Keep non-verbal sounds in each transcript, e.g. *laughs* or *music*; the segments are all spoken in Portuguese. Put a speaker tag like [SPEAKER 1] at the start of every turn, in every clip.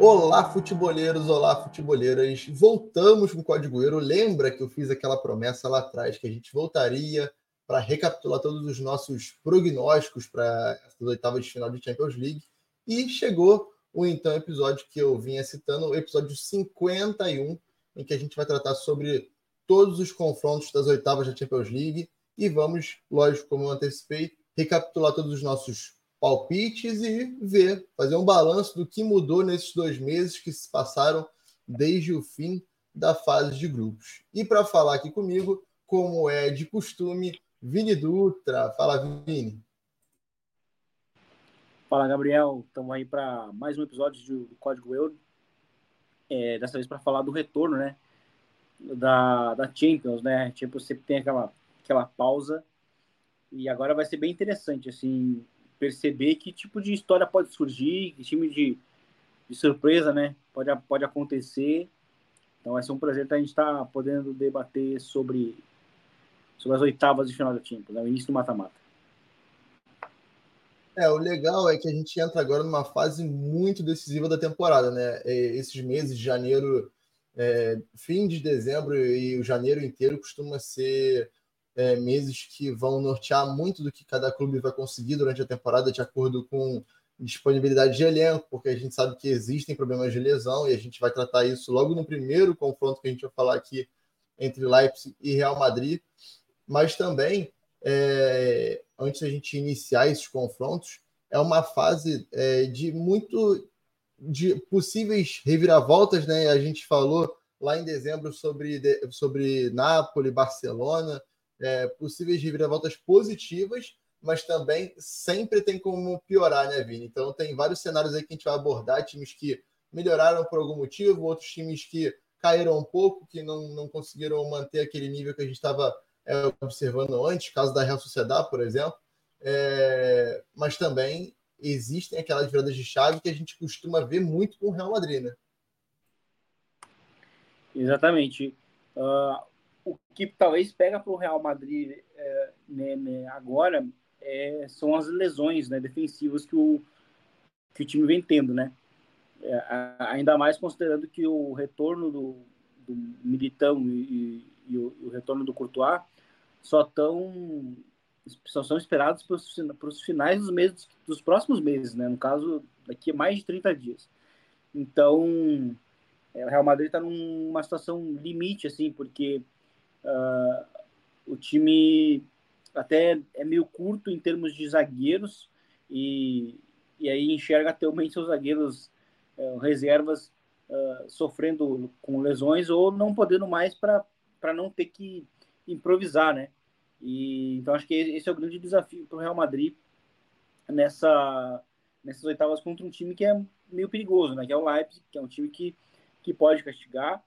[SPEAKER 1] Olá, futeboleiros, olá, futeboleiras. Voltamos com o Código Euro. Lembra que eu fiz aquela promessa lá atrás que a gente voltaria para recapitular todos os nossos prognósticos para as oitavas de final de Champions League. E chegou o então episódio que eu vinha citando, o episódio 51, em que a gente vai tratar sobre todos os confrontos das oitavas da Champions League. E vamos, lógico, como eu antecipei, recapitular todos os nossos palpites e ver, fazer um balanço do que mudou nesses dois meses que se passaram desde o fim da fase de grupos. E para falar aqui comigo, como é de costume, Vini Dutra. Fala, Vini.
[SPEAKER 2] Fala, Gabriel. Estamos aí para mais um episódio do Código Euro. É, dessa vez para falar do retorno, né? Da, da Champions, né? Champions sempre tem aquela, aquela pausa. E agora vai ser bem interessante, assim, perceber que tipo de história pode surgir, que time de, de surpresa, né? Pode, pode acontecer. Então vai ser um prazer a gente estar tá podendo debater sobre, sobre as oitavas de final da Champions, né? o início do mata-mata.
[SPEAKER 1] É, o legal é que a gente entra agora numa fase muito decisiva da temporada, né? Esses meses de janeiro, é, fim de dezembro e o janeiro inteiro costuma ser é, meses que vão nortear muito do que cada clube vai conseguir durante a temporada, de acordo com disponibilidade de elenco, porque a gente sabe que existem problemas de lesão e a gente vai tratar isso logo no primeiro confronto que a gente vai falar aqui entre Leipzig e Real Madrid. Mas também, é, antes da gente iniciar esses confrontos, é uma fase é, de muito de possíveis reviravoltas, né? A gente falou lá em dezembro sobre, sobre Nápoles, Barcelona, é, possíveis reviravoltas positivas, mas também sempre tem como piorar, né, Vini? Então tem vários cenários aí que a gente vai abordar, times que melhoraram por algum motivo, outros times que caíram um pouco, que não, não conseguiram manter aquele nível que a gente estava é, observando antes, caso da Real Sociedade, por exemplo. É, mas também existem aquelas viradas de chave que a gente costuma ver muito com o Real Madrid, né?
[SPEAKER 2] Exatamente. Uh, o que talvez pega para o Real Madrid é, né, né, agora é, são as lesões né, defensivas que o, que o time vem tendo, né? É, ainda mais considerando que o retorno do, do Militão e, e, o, o, retorno do Courtois só estão só são esperados para os finais dos meses dos próximos meses, né? No caso, daqui a mais de 30 dias. Então, é, o Real Madrid está numa situação limite, assim, porque Uh, o time até é meio curto em termos de zagueiros e, e aí enxerga atualmente seus zagueiros uh, reservas uh, sofrendo com lesões ou não podendo mais para não ter que improvisar, né? E, então acho que esse é o grande desafio para o Real Madrid nessa, nessas oitavas contra um time que é meio perigoso, né? Que é o Leipzig, que é um time que, que pode castigar,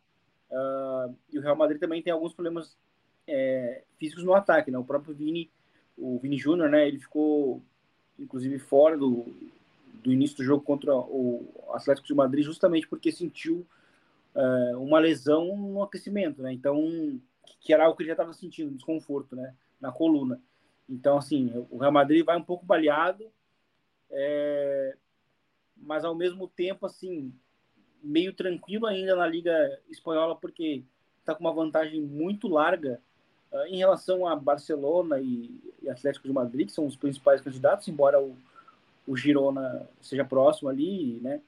[SPEAKER 2] Uh, e o Real Madrid também tem alguns problemas é, físicos no ataque, né? O próprio Vini, o Vini Júnior, né? Ele ficou, inclusive, fora do, do início do jogo contra o Atlético de Madrid justamente porque sentiu uh, uma lesão no aquecimento, né? Então, que era algo que ele já estava sentindo, desconforto, né? Na coluna. Então, assim, o Real Madrid vai um pouco baleado, é, mas ao mesmo tempo, assim, meio tranquilo ainda na Liga Espanhola, porque está com uma vantagem muito larga uh, em relação a Barcelona e, e, Atlético de Madrid, que são os principais candidatos, embora o, o Girona seja próximo ali, né?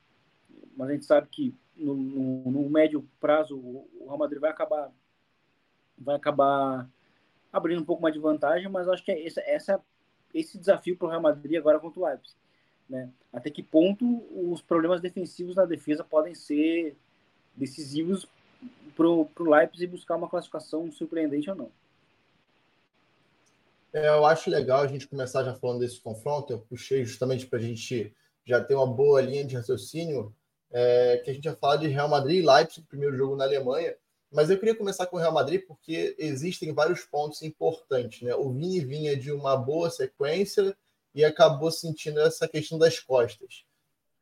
[SPEAKER 2] Mas a gente sabe que no, no, no médio prazo o Real Madrid vai acabar vai acabar abrindo um pouco mais de vantagem, mas acho que é essa, essa esse desafio para o Real Madrid agora contra o Leipzig né? Até que ponto os problemas defensivos na defesa podem ser decisivos para o Leipzig buscar uma classificação surpreendente ou não?
[SPEAKER 1] É, eu acho legal a gente começar já falando desse confronto. Eu puxei justamente para a gente já ter uma boa linha de raciocínio, é, que a gente vai falar de Real Madrid e Leipzig, primeiro jogo na Alemanha. Mas eu queria começar com o Real Madrid porque existem vários pontos importantes. Né? O Vini vinha de uma boa sequência, e acabou sentindo essa questão das costas.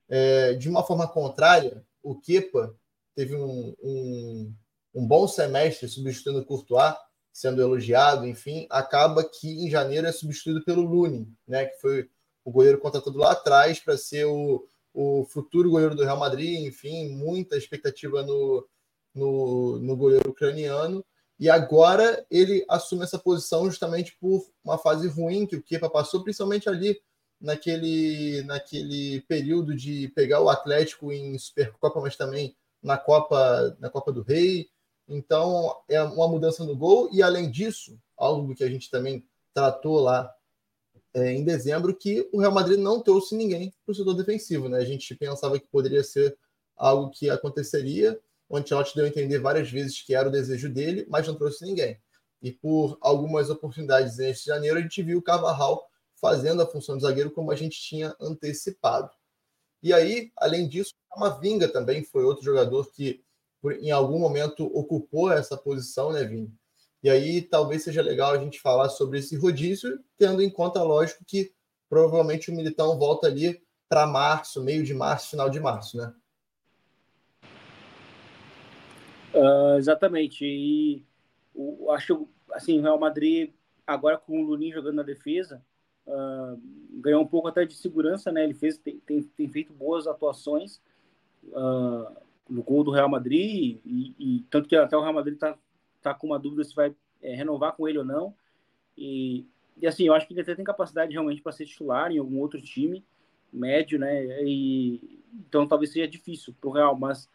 [SPEAKER 1] É, de uma forma contrária, o Kepa teve um, um, um bom semestre substituindo o Courtois, sendo elogiado, enfim, acaba que em janeiro é substituído pelo Lunin, né, que foi o goleiro contratado lá atrás para ser o, o futuro goleiro do Real Madrid, enfim, muita expectativa no, no, no goleiro ucraniano. E agora ele assume essa posição justamente por uma fase ruim que o Kepa passou, principalmente ali naquele, naquele período de pegar o Atlético em Supercopa, mas também na Copa, na Copa do Rei. Então é uma mudança no gol, e além disso, algo que a gente também tratou lá é, em dezembro, que o Real Madrid não trouxe ninguém para o setor defensivo. Né? A gente pensava que poderia ser algo que aconteceria. O Ancelotti deu a entender várias vezes que era o desejo dele, mas não trouxe ninguém. E por algumas oportunidades neste janeiro, a gente viu o Carvajal fazendo a função de zagueiro como a gente tinha antecipado. E aí, além disso, a Vinga também foi outro jogador que em algum momento ocupou essa posição, né, Vini? E aí talvez seja legal a gente falar sobre esse rodízio, tendo em conta, lógico, que provavelmente o Militão volta ali para março, meio de março, final de março, né?
[SPEAKER 2] Uh, exatamente. E o, acho assim, o Real Madrid, agora com o Lunin jogando na defesa, uh, ganhou um pouco até de segurança, né? Ele fez, tem, tem, tem feito boas atuações uh, no gol do Real Madrid, e, e, tanto que até o Real Madrid está tá com uma dúvida se vai é, renovar com ele ou não. E, e assim, eu acho que ele até tem capacidade realmente para ser titular em algum outro time médio, né? E, então talvez seja difícil para o Real, mas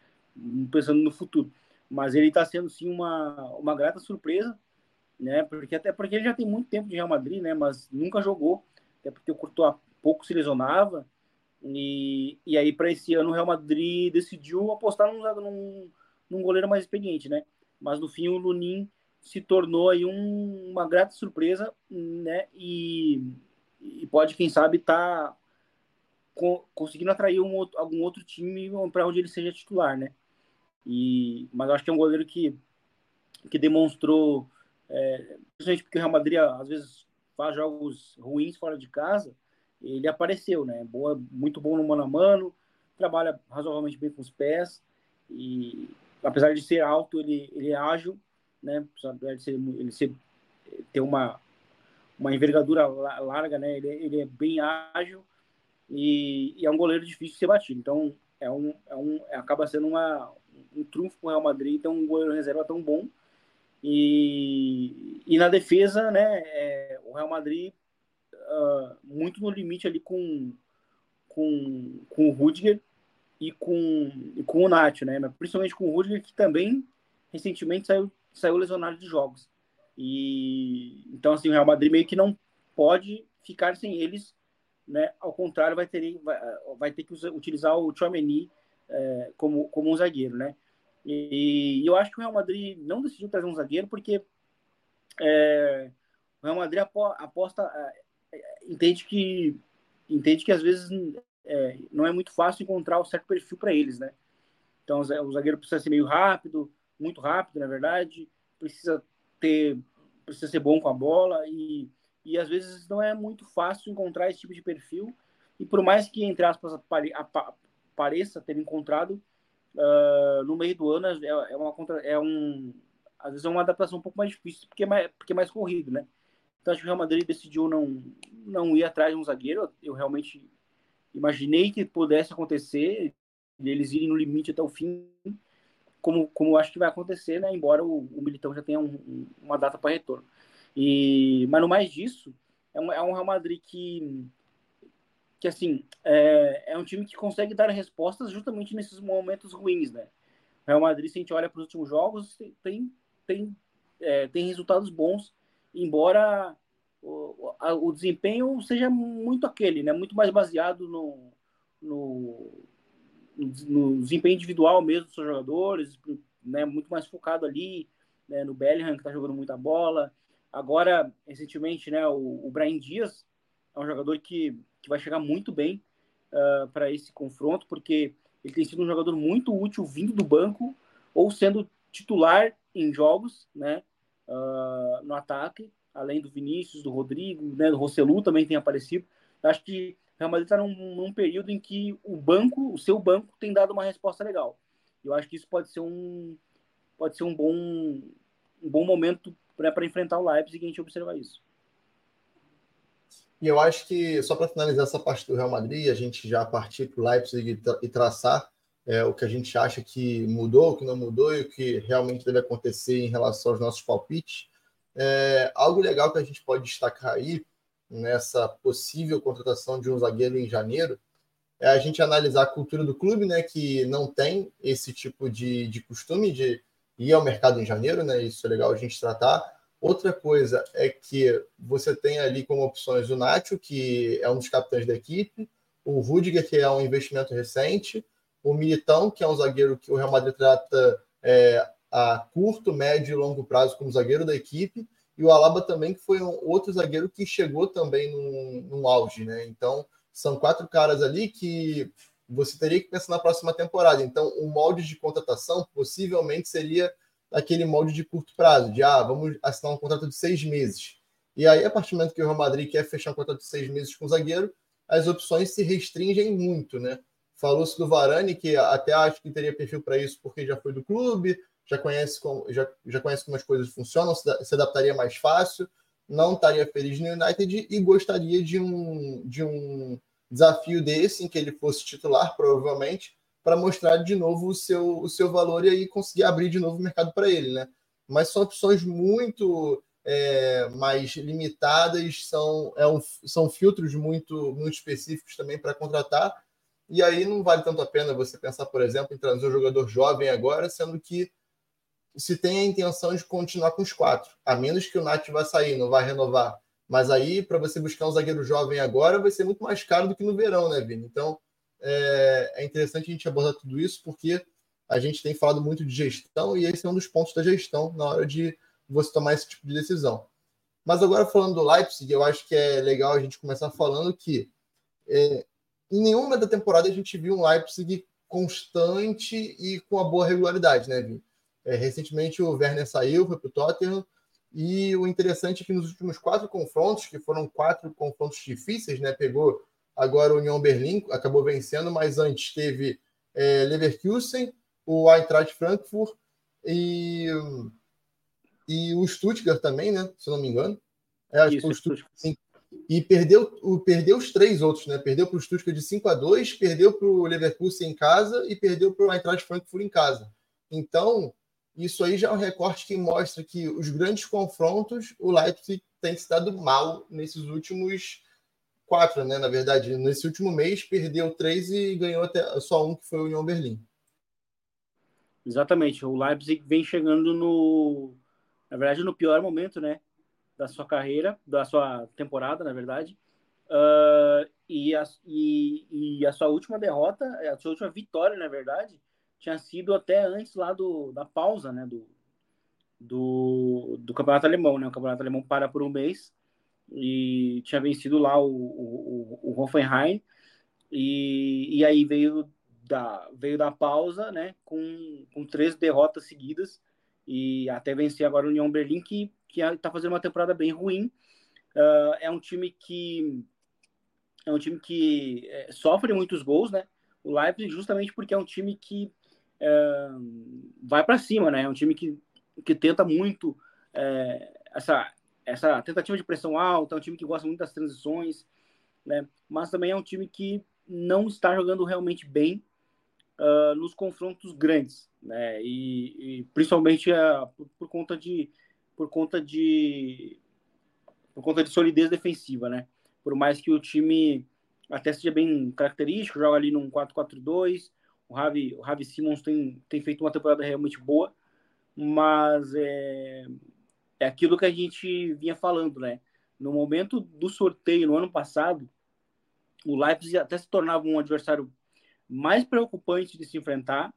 [SPEAKER 2] pensando no futuro mas ele está sendo sim uma, uma grata surpresa, né? Porque até porque ele já tem muito tempo de Real Madrid, né? Mas nunca jogou, até porque o Courtois pouco se lesionava e, e aí para esse ano o Real Madrid decidiu apostar num, num, num goleiro mais experiente, né? Mas no fim o Lunin se tornou aí um, uma grata surpresa, né? E, e pode quem sabe estar tá conseguindo atrair um outro, algum outro time para onde ele seja titular, né? E, mas eu acho que é um goleiro que, que demonstrou, é, principalmente porque o Real Madrid às vezes faz jogos ruins fora de casa, ele apareceu, né? Boa, muito bom no mano a mano, trabalha razoavelmente bem com os pés e apesar de ser alto, ele, ele é ágil, né? Apesar de ser, ele ser, ter uma, uma envergadura larga, né? Ele, ele é bem ágil e, e, é um goleiro difícil de ser batido. Então, é um, é um, acaba sendo uma, um trunfo com o Real Madrid, então um goleiro reserva tão bom. E, e na defesa, né, é, o Real Madrid uh, muito no limite ali com, com, com o Rudiger e com, e com o Nacho, né, mas principalmente com o Rudiger, que também recentemente saiu, saiu lesionado de jogos. E então, assim, o Real Madrid meio que não pode ficar sem eles, né, ao contrário, vai ter, vai, vai ter que utilizar o Chouameni é, como, como um zagueiro, né? E, eu acho que o Real Madrid não decidiu trazer um zagueiro porque é, o Real Madrid aposta, é, é, entende que entende que às vezes é, não é muito fácil encontrar o certo perfil para eles, né? Então o zagueiro precisa ser meio rápido, muito rápido, na verdade, precisa ter precisa ser bom com a bola e, e às vezes não é muito fácil encontrar esse tipo de perfil e por mais que entre aspas pareça ter encontrado uh, no meio do ano é, é uma contra, é um às vezes é uma adaptação um pouco mais difícil porque é mais, porque é mais corrido, né? Então acho que o Real Madrid decidiu não não ir atrás de um zagueiro. Eu realmente imaginei que pudesse acontecer eles irem no limite até o fim, como como acho que vai acontecer, né? Embora o, o Militão já tenha um, uma data para retorno. E mas no mais disso é um, é um Real Madrid que que assim é, é um time que consegue dar respostas justamente nesses momentos ruins, né? O Real Madrid, se a gente olha para os últimos jogos, tem tem é, tem resultados bons, embora o, o desempenho seja muito aquele, né? Muito mais baseado no, no, no desempenho individual mesmo dos seus jogadores, né? Muito mais focado ali né? no Bellingham que está jogando muita bola. Agora, recentemente, né? O, o Brian Dias é um jogador que que vai chegar muito bem uh, ah, para esse confronto, porque ele tem sido um jogador muito útil vindo do banco ou sendo titular em jogos, né, uh, no ataque, além do Vinícius, do Rodrigo, né, do Rossellu também tem aparecido. acho que o Real Madrid está num, num, período em que o banco, o seu banco, tem dado uma resposta legal. Eu acho que isso pode ser um, pode ser um bom, um bom momento para enfrentar o Leipzig e a gente observar isso.
[SPEAKER 1] E eu acho que, só para finalizar essa parte do Real Madrid, a gente já partir para o Leipzig e, tra traçar é, o que a gente acha que mudou, o que não mudou e o que realmente deve acontecer em relação aos nossos palpites. É, algo legal que a gente pode destacar aí, nessa possível contratação de um zagueiro em janeiro, é a gente analisar a cultura do clube, né, que não tem esse tipo de, de costume de ir ao mercado em janeiro, né, isso é legal a gente tratar. Outra coisa é que você tem ali como opções o Nacho, que é um dos capitães da equipe, o Rudiger, que é um investimento recente, o Militão, que é um zagueiro que o Real Madrid trata é, a curto, médio e longo prazo como zagueiro da equipe, e o Alaba também, que foi um outro zagueiro que chegou também num auge, né? Então, são quatro caras ali que você teria que pensar na próxima temporada. Então, o molde de contratação possivelmente seria aquele molde de curto prazo, de ah, vamos assinar um contrato de seis meses. E aí, a partir do momento que o Real Madrid quer fechar um contrato de seis meses com o zagueiro, as opções se restringem muito, né? Falou-se do Varane, que até acho que teria perfil para isso porque já foi do clube, já conhece como, já, já conhece como as coisas funcionam, se, se adaptaria mais fácil, não estaria feliz no United e gostaria de um, de um desafio desse, em que ele fosse titular, provavelmente, para mostrar de novo o seu, o seu valor e aí conseguir abrir de novo o mercado para ele, né? Mas são opções muito é, mais limitadas, são, é um, são filtros muito, muito específicos também para contratar, e aí não vale tanto a pena você pensar, por exemplo, em trazer um jogador jovem agora, sendo que se tem a intenção de continuar com os quatro, a menos que o Nath vá sair, não vai renovar. Mas aí, para você buscar um zagueiro jovem agora, vai ser muito mais caro do que no verão, né, Vini? Então, é, é interessante a gente abordar tudo isso, porque a gente tem falado muito de gestão e esse é um dos pontos da gestão na hora de você tomar esse tipo de decisão. Mas agora, falando do Leipzig, eu acho que é legal a gente começar falando que é, em nenhuma da temporada a gente viu um Leipzig constante e com uma boa regularidade, né, Vini? É, recentemente o Werner saiu, foi para o Tottenham, e o interessante é que nos últimos quatro confrontos, que foram quatro confrontos difíceis, né? Pegou agora o União Berlim, acabou vencendo, mas antes teve é, Leverkusen, o Eintracht Frankfurt e, e o Stuttgart também, né? Se não me engano. É, acho Isso, o Stuttgart, sim. E perdeu, o, perdeu os três outros, né? Perdeu para o Stuttgart de 5 a 2 perdeu para o Leverkusen em casa e perdeu para o Eintracht Frankfurt em casa. Então, isso aí já é um recorte que mostra que os grandes confrontos, o Leipzig tem se dado mal nesses últimos quatro, né? Na verdade, nesse último mês perdeu três e ganhou até só um, que foi o União Berlim.
[SPEAKER 2] Exatamente. O Leipzig vem chegando no, na verdade, no pior momento, né? Da sua carreira, da sua temporada, na verdade. Uh, e, a, e, e a sua última derrota, a sua última vitória, na verdade, tinha sido até antes lá do, da pausa, né, do, do, do campeonato alemão, né, o campeonato alemão para por um mês e tinha vencido lá o, o, o Hoffenheim e, e aí veio da, veio da pausa, né, com, com três derrotas seguidas e até vencer agora o União Berlim, que está fazendo uma temporada bem ruim. Uh, é um time que é um time que é, sofre muitos gols, né? O Leipzig justamente porque é um time que é, vai para cima, né? É um time que, que tenta muito é, essa, essa tentativa de pressão alta, é um time que gosta muito das transições, né? Mas também é um time que não está jogando realmente bem uh, nos confrontos grandes, né? E, e principalmente uh, por, por, conta de por conta de por conta de solidez defensiva, né? Por mais que o time até seja bem característico, joga ali num 4-4-2, o Ravi, o Ravi Simmons tem, tem feito uma temporada realmente boa, mas é, é aquilo que a gente vinha falando, né? No momento do sorteio no ano passado, o Leipzig até se tornava um adversário mais preocupante de se enfrentar,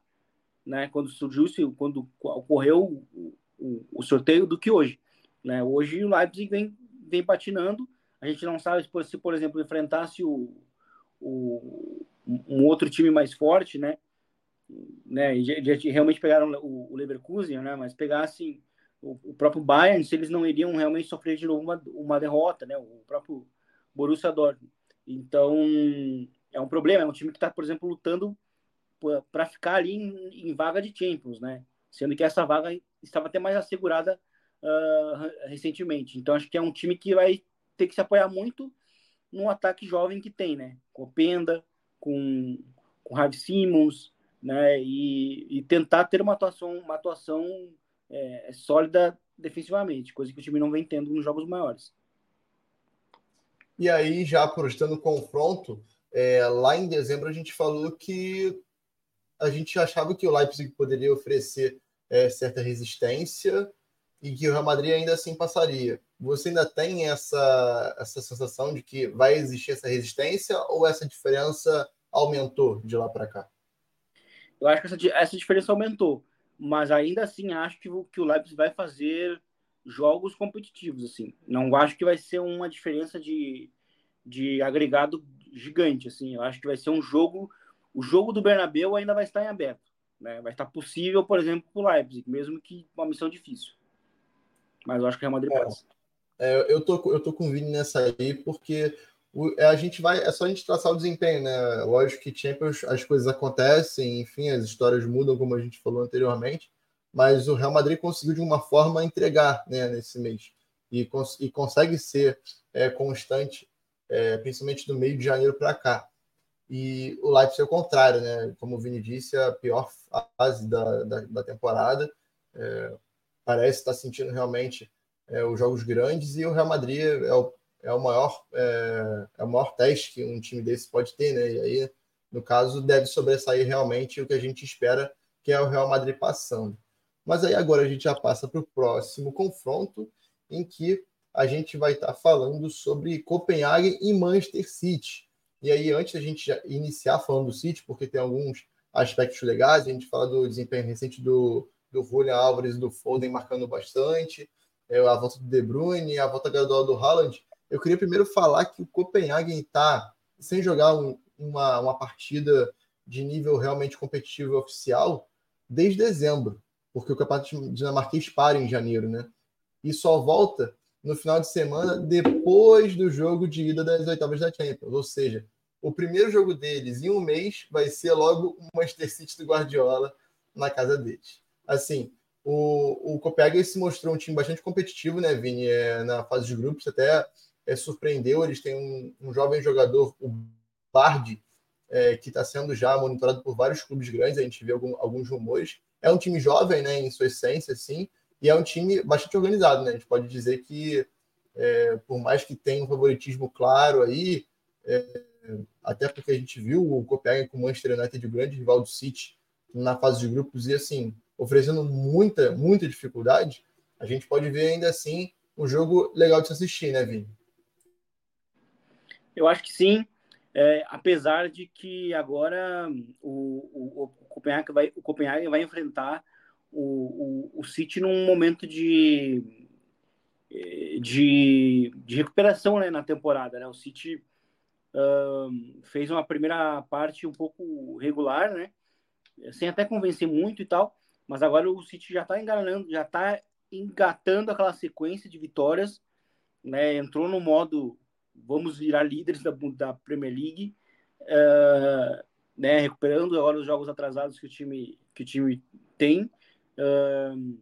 [SPEAKER 2] né? Quando surgiu, quando ocorreu o, o, o sorteio do que hoje, né? Hoje o Leipzig vem, vem patinando. A gente não sabe se, por exemplo, enfrentasse o, o um outro time mais forte, né? né já realmente pegaram o, o, Leverkusen, né? Mas pegassem o, próprio Bayern, se eles não iriam realmente sofrer de novo uma, uma derrota, né? O próprio Borussia Dortmund. Então, é um problema. É um time que está, por exemplo, lutando para ficar ali em, em, vaga de Champions, né? Sendo que essa vaga estava até mais assegurada uh, recentemente. Então, acho que é um time que vai ter que se apoiar muito num ataque jovem que tem, né? Com Penda, com, com Harvey Simmons, né? E, e, tentar ter uma atuação, uma atuação é, sólida defensivamente, coisa que o time não vem tendo nos jogos maiores.
[SPEAKER 1] E aí, já apostando o confronto, é, lá em dezembro a gente falou que a gente achava que o Leipzig poderia oferecer é, certa resistência e que o Real Madrid ainda assim passaria. Você ainda tem essa, essa sensação de que vai existir essa resistência ou essa diferença aumentou de lá para cá?
[SPEAKER 2] Eu acho que essa, essa diferença aumentou, mas ainda assim acho que, que o Leipzig vai fazer jogos competitivos. assim. Não acho que vai ser uma diferença de, de agregado gigante. assim. Eu acho que vai ser um jogo. O jogo do Bernabeu ainda vai estar em aberto. Né? Vai estar possível, por exemplo, para o Leipzig, mesmo que uma missão difícil. Mas eu acho que o Real Madrid é, passa.
[SPEAKER 1] É, eu, tô, eu tô com o Vini nessa aí, porque o, a gente vai. É só a gente traçar o desempenho, né? Lógico que Champions as coisas acontecem, enfim, as histórias mudam, como a gente falou anteriormente, mas o Real Madrid conseguiu de uma forma entregar né, nesse mês. E, cons e consegue ser é, constante, é, principalmente do meio de janeiro para cá. E o Leipzig é o contrário, né? Como o Vini disse, é a pior fase da, da, da temporada. É, parece estar sentindo realmente é, os jogos grandes e o Real Madrid é o, é o maior é, é, o maior teste que um time desse pode ter, né? E aí, no caso, deve sobressair realmente o que a gente espera, que é o Real Madrid passando. Mas aí agora a gente já passa para o próximo confronto, em que a gente vai estar falando sobre Copenhague e Manchester City. E aí, antes da gente iniciar falando do City, porque tem alguns aspectos legais, a gente fala do desempenho recente do do Julian Álvares e do Foden marcando bastante, é, a volta do De Bruyne, a volta gradual do Haaland. Eu queria primeiro falar que o Copenhagen está sem jogar um, uma, uma partida de nível realmente competitivo oficial desde dezembro, porque o campeonato dinamarquês para em janeiro, né? E só volta no final de semana depois do jogo de ida das oitavas da Champions. Ou seja, o primeiro jogo deles em um mês vai ser logo o Manchester City do Guardiola na casa deles assim, o, o Copenhagen se mostrou um time bastante competitivo, né, Vini? É, na fase de grupos, até é, surpreendeu. Eles têm um, um jovem jogador, o Bard, é, que está sendo já monitorado por vários clubes grandes. A gente vê algum, alguns rumores. É um time jovem, né, em sua essência, sim, e é um time bastante organizado, né? A gente pode dizer que, é, por mais que tenha um favoritismo claro aí, é, até porque a gente viu o Copenhagen com o Manchester United, o grande rival do City, na fase de grupos, e assim, oferecendo muita, muita dificuldade, a gente pode ver ainda assim um jogo legal de se assistir, né, Vini?
[SPEAKER 2] Eu acho que sim, é, apesar de que agora o, o, o, Copenhague, vai, o Copenhague vai enfrentar o, o, o City num momento de, de, de recuperação né, na temporada. Né? O City um, fez uma primeira parte um pouco regular, né? sem até convencer muito e tal, mas agora o City já está enganando, já está engatando aquela sequência de vitórias, né? Entrou no modo vamos virar líderes da, da Premier League, uh, né? Recuperando agora os jogos atrasados que o time que o time tem. Uh,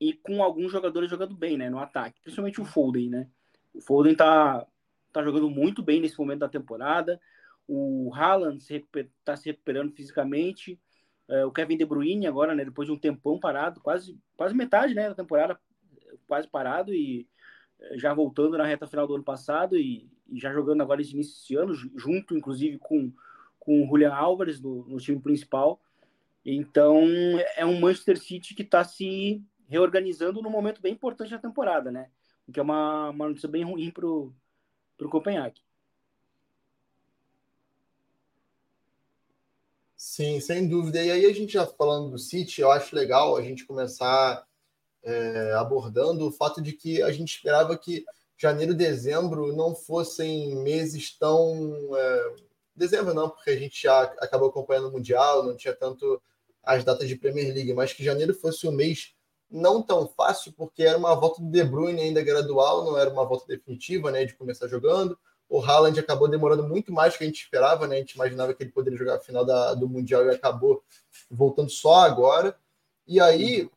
[SPEAKER 2] e com alguns jogadores jogando bem, né, no ataque, principalmente o Foden, né? O Foden tá, tá jogando muito bem nesse momento da temporada. O Haaland está se, tá se recuperando fisicamente. É, o Kevin De Bruyne agora, né, depois de um tempão parado, quase, quase metade né, da temporada quase parado e já voltando na reta final do ano passado e, e já jogando agora esse início desse ano, junto inclusive com, com o Julian Álvares no, no time principal. Então é um Manchester City que está se reorganizando num momento bem importante da temporada, né? O que é uma, uma notícia bem ruim para o Copenhague.
[SPEAKER 1] Sim, sem dúvida. E aí a gente já falando do City, eu acho legal a gente começar é, abordando o fato de que a gente esperava que janeiro, dezembro não fossem meses tão é, dezembro não, porque a gente já acabou acompanhando o mundial, não tinha tanto as datas de Premier League, mas que janeiro fosse um mês não tão fácil, porque era uma volta do De Bruyne ainda gradual, não era uma volta definitiva, né, de começar jogando. O Haaland acabou demorando muito mais do que a gente esperava, né? A gente imaginava que ele poderia jogar a final da, do Mundial e acabou voltando só agora. E aí,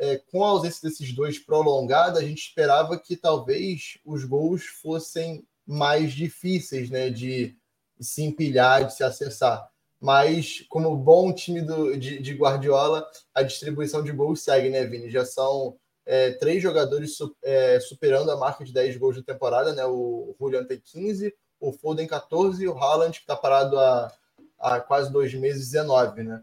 [SPEAKER 1] é, com a ausência desses dois prolongada, a gente esperava que talvez os gols fossem mais difíceis, né? De se empilhar, de se acessar. Mas, como bom time do, de, de Guardiola, a distribuição de gols segue, né, Vini? Já são é, três jogadores su, é, superando a marca de 10 gols de temporada, né? O Julian tem 15, o Foden 14 e o Haaland, que está parado há, há quase dois meses, 19, né?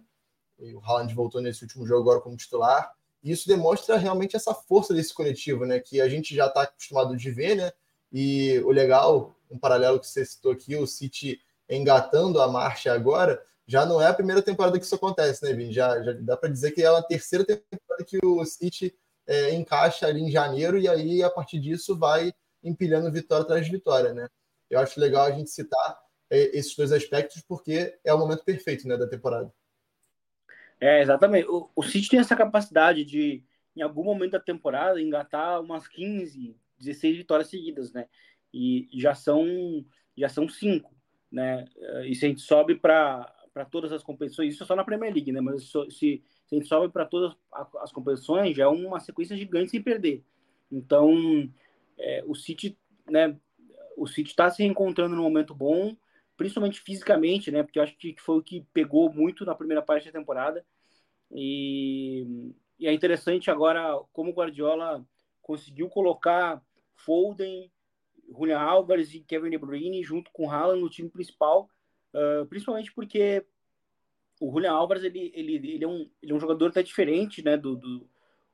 [SPEAKER 1] E o Haaland voltou nesse último jogo agora como titular. E isso demonstra realmente essa força desse coletivo, né? Que a gente já está acostumado de ver, né? E o legal, um paralelo que você citou aqui, o City engatando a marcha agora, já não é a primeira temporada que isso acontece, né, Vini? Já, já dá para dizer que é a terceira temporada que o City é, encaixa ali em janeiro e aí a partir disso vai empilhando vitória atrás de vitória, né? Eu acho legal a gente citar é, esses dois aspectos porque é o momento perfeito, né, da temporada.
[SPEAKER 2] É, exatamente. O, o City tem essa capacidade de, em algum momento da temporada, engatar umas 15, 16 vitórias seguidas, né? E já são já são cinco, né? E se a gente sobe para todas as competições, isso é só na Premier League, né? Mas se se a gente sobe para todas as competições, já é uma sequência gigante sem perder. Então, é, o City, né, o City está se reencontrando no momento bom, principalmente fisicamente, né, porque eu acho que foi o que pegou muito na primeira parte da temporada. E, e é interessante agora como o Guardiola conseguiu colocar Foden, Julian Álvares e Kevin De Bruyne junto com Haaland no time principal, uh, principalmente porque o Julian Álvares ele, ele, ele, é um, ele é um jogador até diferente, né? Do, do,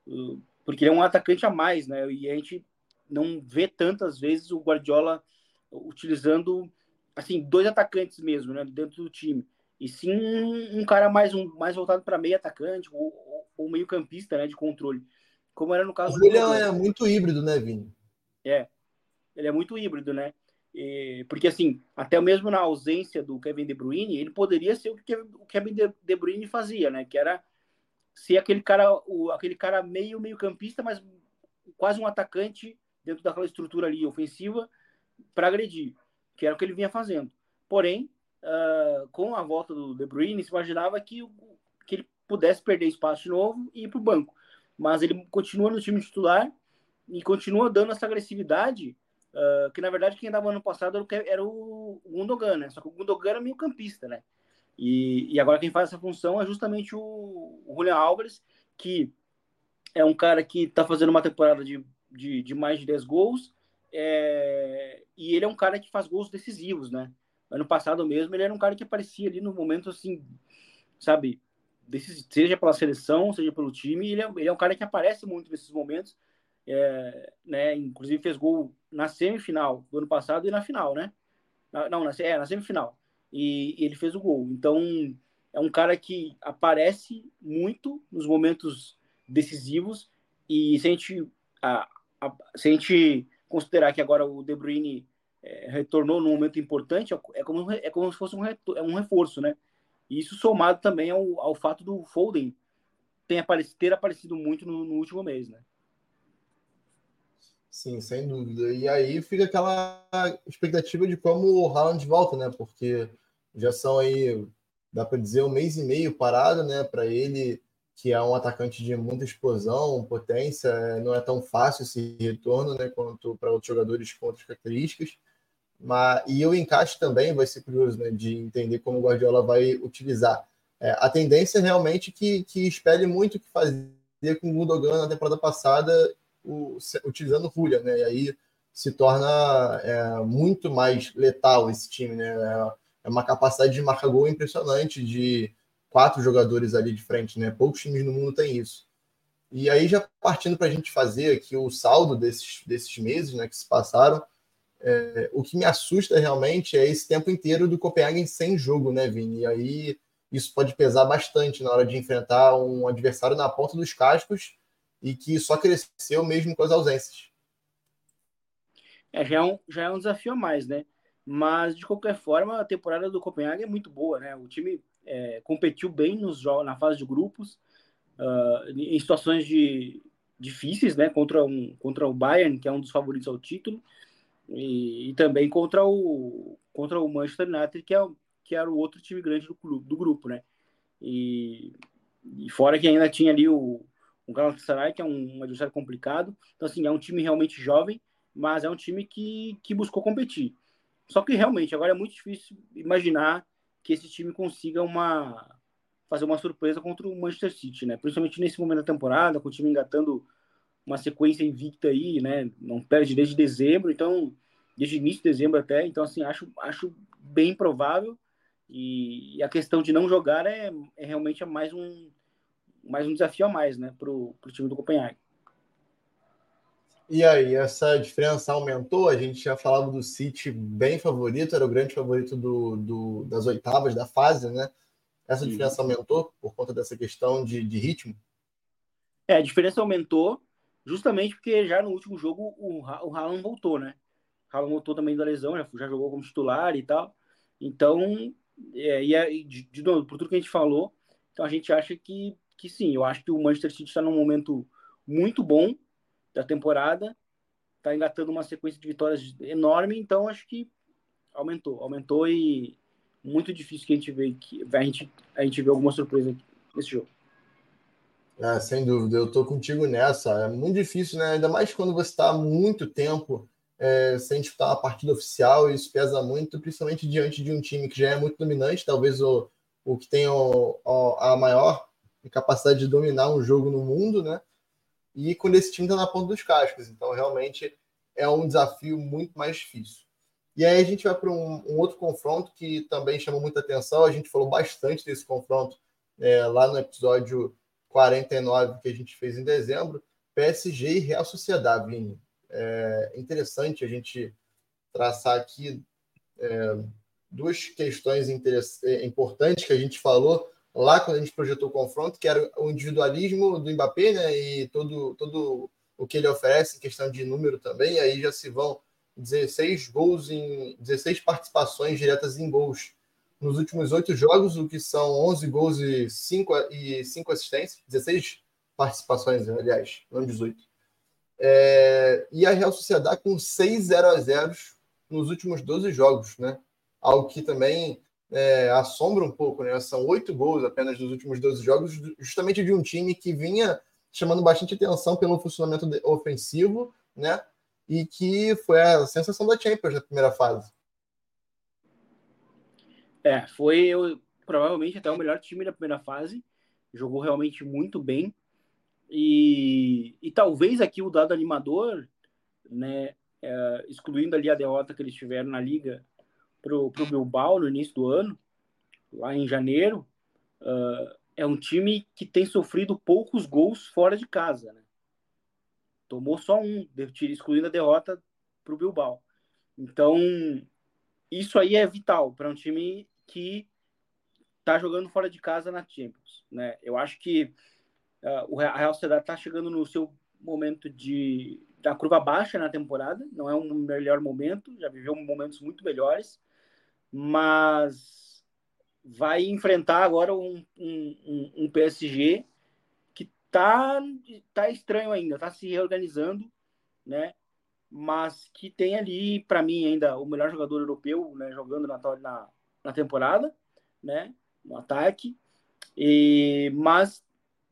[SPEAKER 2] do, porque ele é um atacante a mais, né? E a gente não vê tantas vezes o Guardiola utilizando assim dois atacantes mesmo, né? Dentro do time e sim um cara mais um mais voltado para meio atacante ou, ou, meio campista, né? De controle, como era no caso.
[SPEAKER 1] O Julian é muito híbrido, né, Vini?
[SPEAKER 2] É, ele é muito híbrido, né? porque assim, até mesmo na ausência do Kevin De Bruyne, ele poderia ser o que o Kevin De Bruyne fazia, né? Que era ser aquele cara, o, aquele cara meio meio campista, mas quase um atacante dentro daquela estrutura ali ofensiva para agredir, que era o que ele vinha fazendo. Porém, uh, com a volta do De Bruyne, se imaginava que, que ele pudesse perder espaço de novo e ir para o banco. Mas ele continua no time titular e continua dando essa agressividade Uh, que na verdade quem dava ano passado era o, Gundogan, né? Só que o Gundogan era meio campista, né? E, e agora quem faz essa função é justamente o, o Julian Álvares, que é um cara que está fazendo uma temporada de, de, de, mais de 10 gols, é, e ele é um cara que faz gols decisivos, né? Ano passado mesmo, ele era um cara que aparecia ali no momento, assim, sabe, seja pela seleção, seja pelo time, ele é, ele é um cara que aparece muito nesses momentos, é, né? Inclusive fez gol na semifinal do ano passado e na final, né? Na, não, na, é, na semifinal. E, e, ele fez o gol. Então, é um cara que aparece muito nos momentos decisivos. E se a gente, a, a, se a gente considerar que agora o De Bruyne é, retornou num momento importante, é como, é como se fosse um, é um reforço, né? E isso somado também ao, ao fato do Foden ter aparecido, ter aparecido muito no, no último mês, né?
[SPEAKER 1] Sim, sem dúvida. E aí fica aquela expectativa de como o Haaland volta, né? Porque já são aí, dá para dizer, um mês e meio parado, né? Para ele, que é um atacante de muita explosão, potência, é, não é tão fácil esse retorno, né? Quanto para outros jogadores com outras características. Mas, e o encaixe também vai ser curioso, né? De entender como o Guardiola vai utilizar. É, a tendência é realmente que, que espere muito o que fazia com o Gundogan na temporada passada o, utilizando o Julia, né? E aí se torna é, muito mais letal esse time, né? É, é uma capacidade de marcar gol impressionante de quatro jogadores ali de frente, né? Poucos times no mundo têm isso. E aí já partindo para a gente fazer aqui o saldo desses, desses meses, né? Que se passaram, é, o que me assusta realmente é esse tempo inteiro do Copenhagen sem jogo, né, Vini? E aí isso pode pesar bastante na hora de enfrentar um adversário na ponta dos cascos e que só cresceu mesmo com as ausências.
[SPEAKER 2] É, já é um, já é um desafio a mais, né? Mas, de qualquer forma, a temporada do Copenhague é muito boa, né? O time é, competiu bem nos jogos, na fase de grupos, uh, em situações de, difíceis, né? Contra, um, contra o Bayern, que é um dos favoritos ao título. E, e, também contra o contra o Manchester United, que, é, que era o outro time grande do, clube, do grupo, né? E, e fora que ainda tinha ali o, o Galatasaray, que é um, um adversário complicado. Então, assim, é um time realmente jovem, mas é um time que, que buscou competir. Só que realmente agora é muito difícil imaginar que esse time consiga uma fazer uma surpresa contra o Manchester City, né? Principalmente nesse momento da temporada, com o time engatando uma sequência invicta aí, né? Não perde desde dezembro, então desde início de dezembro até, então assim acho acho bem provável e, e a questão de não jogar é, é realmente mais um mais um desafio a mais, né, pro, pro time do Copenhague.
[SPEAKER 1] E aí, essa diferença aumentou? A gente já falava do City bem favorito, era o grande favorito do, do das oitavas da fase, né? Essa diferença aumentou por conta dessa questão de, de ritmo?
[SPEAKER 2] É, a diferença aumentou justamente porque já no último jogo o, o Haaland voltou, né? O Haaland voltou também da lesão, já, já jogou como titular e tal. Então, é, e, é, de, de novo, por tudo que a gente falou, então a gente acha que, que sim, eu acho que o Manchester City está num momento muito bom da temporada, está engatando uma sequência de vitórias enorme, então acho que aumentou, aumentou e muito difícil que a gente vê que a gente a gente vê alguma surpresa nesse jogo.
[SPEAKER 1] É, sem dúvida, eu tô contigo nessa. É muito difícil, né? Ainda mais quando você está muito tempo é, sem disputar uma partida oficial, isso pesa muito, principalmente diante de um time que já é muito dominante, talvez o, o que tem o, a maior capacidade de dominar um jogo no mundo, né? E quando esse time está na ponta dos cascos. Então, realmente é um desafio muito mais difícil. E aí a gente vai para um, um, outro confronto que também chamou muita atenção. A gente falou bastante desse confronto é, lá no episódio 49 que a gente fez em dezembro. PSG e Real Sociedade, Vini. É interessante a gente traçar aqui é, duas questões é, importantes que a gente falou lá quando a gente projetou o confronto, que era o individualismo do Mbappé, né? E todo, todo o que ele oferece em questão de número também. Aí já se vão 16 gols em 16 participações diretas em gols nos últimos oito jogos, o que são 11 gols e 5, e 5 assistências, 16 participações, aliás, não 18. É, e a Real Sociedade com 6 0 a 0 nos últimos 12 jogos, né? Algo que também é, assombra um pouco, né? São oito gols apenas nos últimos 12 jogos, justamente de um time que vinha chamando bastante atenção pelo funcionamento ofensivo, né? E que foi a sensação da Champions na primeira fase.
[SPEAKER 2] É, foi eu, provavelmente até o melhor time da primeira fase. Jogou realmente muito bem. E, e talvez aqui o dado animador, né, é, excluindo ali a derrota que eles tiveram na liga para o Bilbao no início do ano, lá em janeiro, uh, é um time que tem sofrido poucos gols fora de casa. Né? Tomou só um, excluindo a derrota para o Bilbao. Então, isso aí é vital para um time que está jogando fora de casa na Champions. Né? Eu acho que uh, o Real Sociedade está chegando no seu momento de da curva baixa na temporada, não é um melhor momento, já viveu momentos muito melhores, mas vai enfrentar agora um, um, um PSG que tá, tá estranho ainda, tá se reorganizando, né? Mas que tem ali, para mim, ainda o melhor jogador europeu, né? Jogando na, na, na temporada, né? No ataque. E, mas,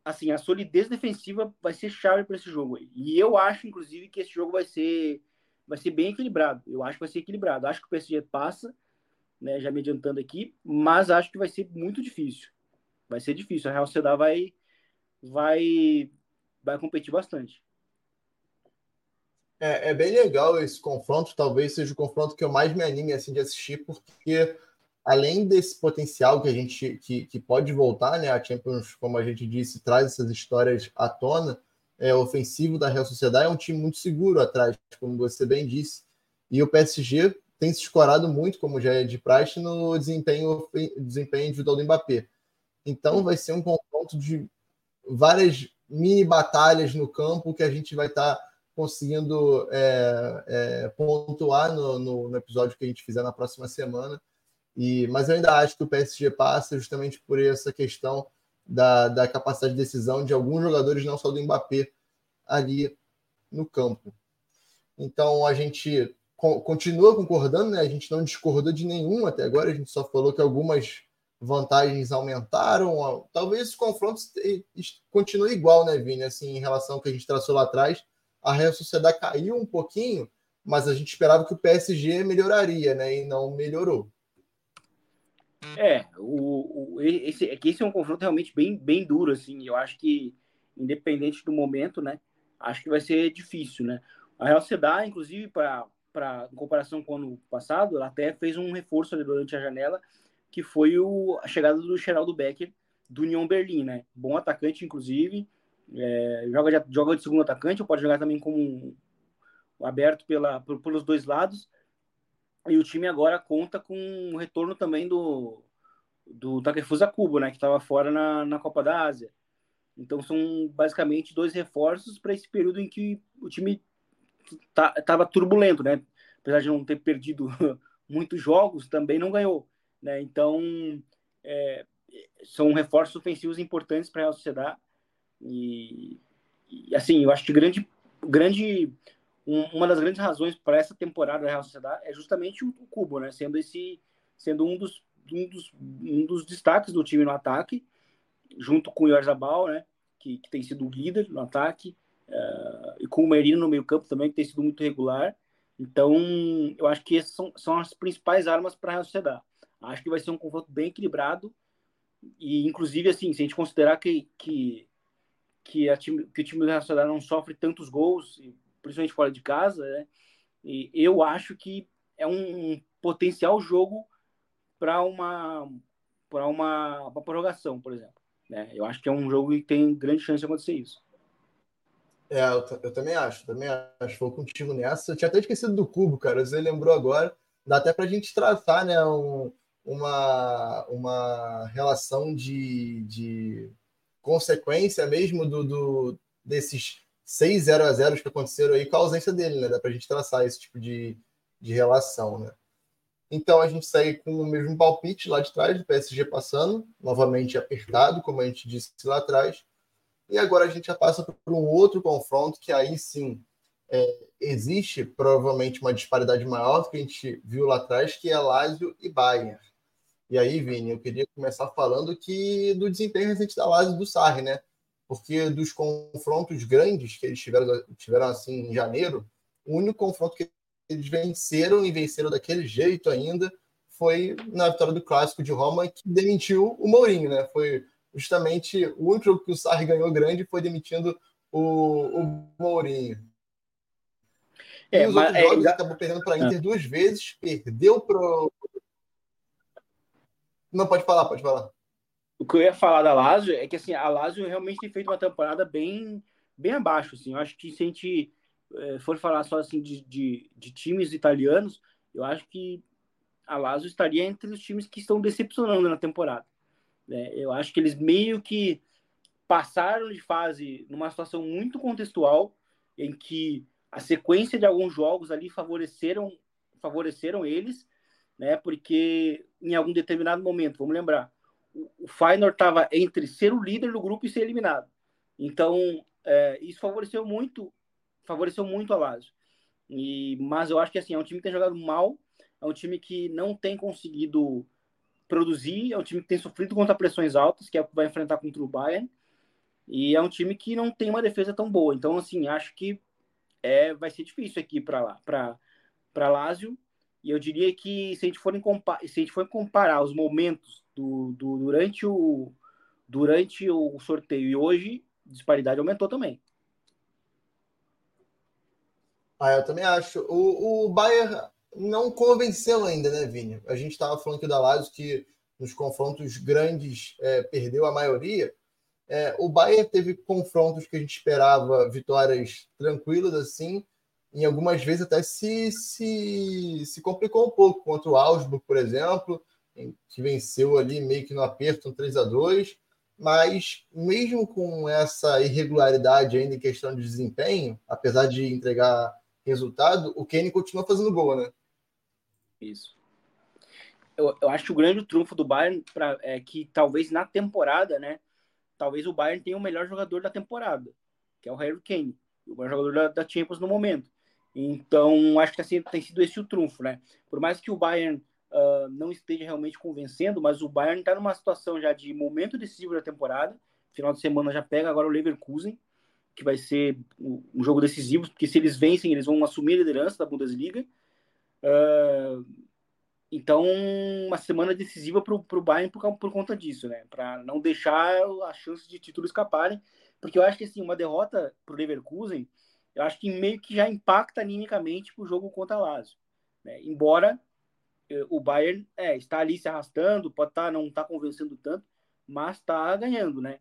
[SPEAKER 2] assim, a solidez defensiva vai ser chave para esse jogo aí. E eu acho, inclusive, que esse jogo vai ser, vai ser bem equilibrado. Eu acho que vai ser equilibrado. Acho que o PSG passa né, já me adiantando aqui, mas acho que vai ser muito difícil. Vai ser difícil. A Real Sociedade vai, vai, vai competir bastante.
[SPEAKER 1] É, é, bem legal esse confronto, talvez seja o confronto que eu mais me anime assim, de assistir, porque além desse potencial que a gente que, que pode voltar, né? A Champions, como a gente disse, traz essas histórias à tona. É, ofensivo da Real Sociedade é um time muito seguro atrás, como você bem disse. E o PSG tem se escorado muito, como já é de praxe, no desempenho, desempenho individual do Mbappé. Então vai ser um confronto de várias mini batalhas no campo que a gente vai estar tá conseguindo é, é, pontuar no, no, no, episódio que a gente fizer na próxima semana. E, mas eu ainda acho que o PSG passa justamente por essa questão da, da capacidade de decisão de alguns jogadores, não só do Mbappé, ali no campo. Então a gente continua concordando, né? A gente não discordou de nenhum até agora, a gente só falou que algumas vantagens aumentaram. Talvez esse confronto continue igual, né, Vini? Assim, em relação ao que a gente traçou lá atrás, a Real Sociedade caiu um pouquinho, mas a gente esperava que o PSG melhoraria, né? E não melhorou.
[SPEAKER 2] É, o, o, esse, é esse é um confronto realmente bem, bem duro, assim. Eu acho que, independente do momento, né? Acho que vai ser difícil, né? A Real Sociedade, inclusive, para em comparação com o ano passado, ela até fez um reforço ali durante a janela que foi o, a chegada do Geraldo Becker do União Berlim, né? Bom atacante, inclusive. É, joga, de, joga de segundo atacante, ou pode jogar também como um, aberto pela, por, pelos dois lados. E o time agora conta com o retorno também do, do Takefusa Kubo, né? Que estava fora na, na Copa da Ásia. Então são basicamente dois reforços para esse período em que o time estava tá, turbulento, né? Apesar de não ter perdido *laughs* muitos jogos, também não ganhou. Né? Então, é, são reforços ofensivos importantes para a sociedade. E, e, assim, eu acho que grande, grande um, uma das grandes razões para essa temporada da Real Sociedade é justamente o, Cubo, né? Sendo esse sendo um dos, um dos, um dos destaques do time no ataque, junto com o Yorzabal, né? Que, que tem sido o líder no ataque, uh, e com o Merino no meio campo também, que tem sido muito regular. Então, eu acho que essas são, são as principais armas para a Real Sociedade. Acho que vai ser um confronto bem equilibrado. E, inclusive, assim, se a gente considerar que, que, que, time, que o time do Nacional não sofre tantos gols, principalmente fora de casa, né? E eu acho que é um, um potencial jogo para uma, para uma, uma prorrogação, por exemplo. Né? Eu acho que é um jogo que tem grande chance de acontecer isso.
[SPEAKER 1] É, eu, eu, também acho, também acho. Vou contigo nessa. Eu tinha até esquecido do cubo, cara. Você lembrou agora. Dá até para a gente traçar, né? Um, uma, uma relação de, de consequência mesmo do, do desses 6 0 a 0 que aconteceram aí com a ausência dele, né? Dá para a gente traçar esse tipo de, de relação, né? Então a gente segue com o mesmo palpite lá de trás, do PSG passando, novamente apertado, como a gente disse lá atrás. E agora a gente já passa para um outro confronto que aí sim é, existe provavelmente uma disparidade maior do que a gente viu lá atrás, que é Lazio e Bayern. E aí, Vini, eu queria começar falando que do desempenho recente da Lazio do Sarri, né? Porque dos confrontos grandes que eles tiveram, tiveram assim em janeiro, o único confronto que eles venceram e venceram daquele jeito ainda foi na vitória do clássico de Roma que demitiu o Mourinho, né? Foi justamente o único jogo que o Sarri ganhou grande foi demitindo o, o Mourinho. É, e os mas, outros é, jogos é, acabou perdendo para a Inter duas vezes, perdeu para não, pode falar, pode falar.
[SPEAKER 2] O que eu ia falar da Lazio é que assim, a Lazio realmente tem feito uma temporada bem, bem abaixo. Assim. Eu acho que se a gente é, for falar só assim, de, de, de, times italianos, eu acho que a Lazio estaria entre os times que estão decepcionando na temporada. É, eu acho que eles meio que passaram de fase numa situação muito contextual, em que a sequência de alguns jogos ali favoreceram, favoreceram eles, né? Porque em algum determinado momento, vamos lembrar, o, o Feyenoord estava entre ser o líder do grupo e ser eliminado. Então, é, isso favoreceu muito, favoreceu muito a Lazio. E, mas eu acho que assim, é um time que tem jogado mal, é um time que não tem conseguido produzir, é um time que tem sofrido contra pressões altas, que é o que vai enfrentar contra o Bayern, e é um time que não tem uma defesa tão boa. Então, assim, acho que é, vai ser difícil aqui para lá, para Lazio, e eu diria que se a gente for, se a gente for comparar os momentos do, do, durante, o, durante o sorteio e hoje, disparidade aumentou também.
[SPEAKER 1] Ah, eu também acho. O, o Bayern não convenceu ainda, né, Vini? A gente estava falando aqui da Lazio que nos confrontos grandes é, perdeu a maioria. É, o Bayern teve confrontos que a gente esperava vitórias tranquilas assim, em algumas vezes até se, se, se complicou um pouco contra o Augsburg, por exemplo, que venceu ali meio que no aperto, um 3 a 2 mas mesmo com essa irregularidade ainda em questão de desempenho, apesar de entregar resultado, o Kenny continua fazendo gol, né?
[SPEAKER 2] Isso. Eu, eu acho que o grande trunfo do Bayern pra, é que talvez na temporada, né? Talvez o Bayern tenha o melhor jogador da temporada, que é o Harry Kane, o melhor jogador da, da Champions no momento. Então, acho que assim, tem sido esse o trunfo, né? Por mais que o Bayern uh, não esteja realmente convencendo, mas o Bayern está numa situação já de momento decisivo da temporada. Final de semana já pega agora o Leverkusen, que vai ser um jogo decisivo, porque se eles vencem, eles vão assumir a liderança da Bundesliga. Uh, então, uma semana decisiva para o Bayern por, por, conta disso, né? Para não deixar as chances de título escaparem. Porque eu acho que assim, uma derrota para o Leverkusen, eu acho que meio que já impacta animicamente para o jogo contra a Lazio. Né? Embora eh, o Bayern é, está ali se arrastando, pode estar, tá, não está convencendo tanto, mas está ganhando, né?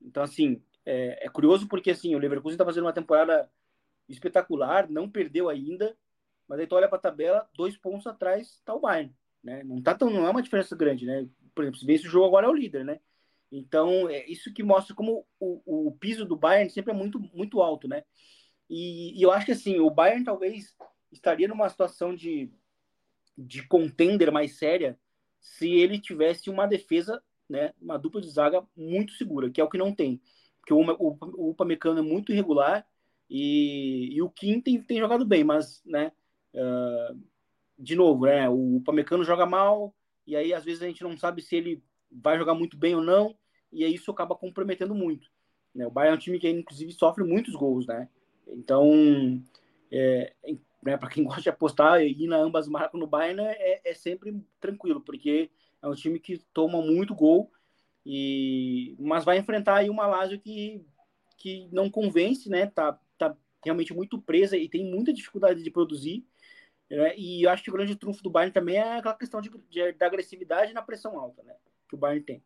[SPEAKER 2] Então, assim, é, é curioso porque assim, o Leverkusen está fazendo uma temporada espetacular, não perdeu ainda, mas aí tu olha para a tabela, dois pontos atrás está o Bayern, né? Não tá tão, não é uma diferença grande, né? Por exemplo, se vê esse jogo agora é o líder, né? Então, é isso que mostra como o, o piso do Bayern sempre é muito, muito alto, né? E, e, eu acho que assim, o Bayern talvez estaria numa situação de, de contender mais séria se ele tivesse uma defesa, né, uma dupla de zaga muito segura, que é o que não tem. Porque o, o, o Upamecano é muito irregular e, e o Kim tem, tem jogado bem, mas, né, Uh, de novo, né? O Pamecano joga mal, e aí às vezes a gente não sabe se ele vai jogar muito bem ou não, e aí isso acaba comprometendo muito. Né? O Bayern é um time que, inclusive, sofre muitos gols, né? Então, é, né, para quem *laughs* gosta de apostar ir na ambas marcas no Bayern é, é, sempre tranquilo, porque é um time que toma muito gol, e mas vai enfrentar aí uma Lazio que, que não convence, né? Tá, tá realmente muito presa e tem muita dificuldade de produzir. Né? E eu acho que o grande trunfo do Bayern também é aquela questão de, de da agressividade na pressão alta, né? Que o Bayern tem.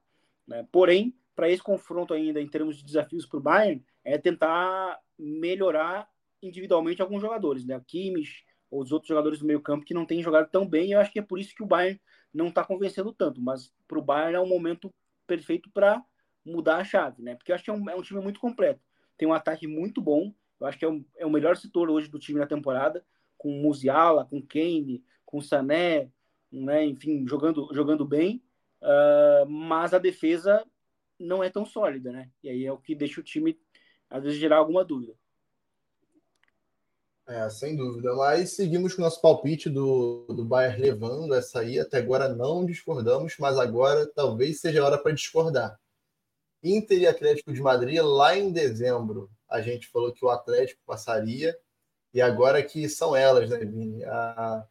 [SPEAKER 2] Né? Porém, para esse confronto ainda em termos de desafios para o Bayern, é tentar melhorar individualmente alguns jogadores, né? Kimmich ou os outros jogadores do meio campo que não têm jogado tão bem. E eu acho que é por isso que o Bayern não está convencendo tanto. Mas para o Bayern é um momento perfeito para mudar a chave, né? Porque eu acho que é um, é um, time muito completo. Tem um ataque muito bom. Eu acho que é, um, é o melhor setor hoje do time na temporada com Musiala, com Kane, com Sané, né, enfim, jogando, jogando bem, uh, mas a defesa não é tão sólida, né? E aí é o que deixa o time, às vezes, gerar alguma dúvida.
[SPEAKER 1] É, sem dúvida. Mas seguimos com o nosso palpite do, do Bayern levando essa aí. Até agora não discordamos, mas agora talvez seja a hora para discordar. Inter e Atlético de Madrid, lá em dezembro, a gente falou que o Atlético passaria e agora que são elas, né, Vini? A,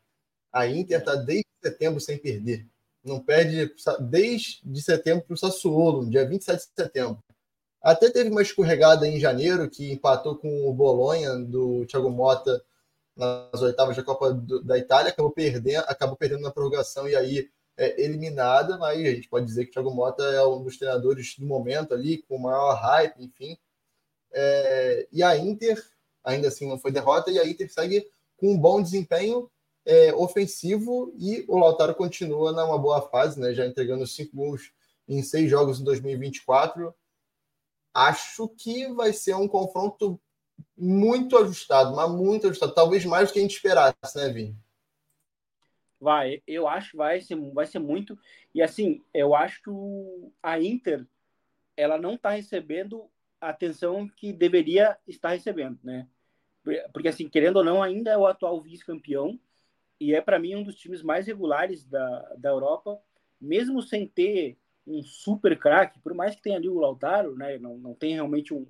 [SPEAKER 1] a Inter está desde setembro sem perder. Não perde desde setembro para o Sassuolo, dia 27 de setembro. Até teve uma escorregada em janeiro, que empatou com o Bolonha, do Thiago Mota, nas oitavas da Copa do, da Itália, acabou perdendo, acabou perdendo na prorrogação e aí é eliminada, mas a gente pode dizer que o Thiago Mota é um dos treinadores do momento ali, com maior hype, enfim. É, e a Inter ainda assim não foi derrota, e a Inter segue com um bom desempenho é, ofensivo e o Lautaro continua numa boa fase, né, já entregando cinco gols em seis jogos em 2024. Acho que vai ser um confronto muito ajustado, mas muito ajustado, talvez mais do que a gente esperasse, né, Vini?
[SPEAKER 2] Vai, eu acho que vai ser, vai ser muito. E assim, eu acho que a Inter ela não está recebendo a atenção que deveria estar recebendo, né? Porque, assim, querendo ou não, ainda é o atual vice-campeão e é, para mim, um dos times mais regulares da, da Europa, mesmo sem ter um super craque, por mais que tenha ali o Lautaro, né? Não, não tem realmente um,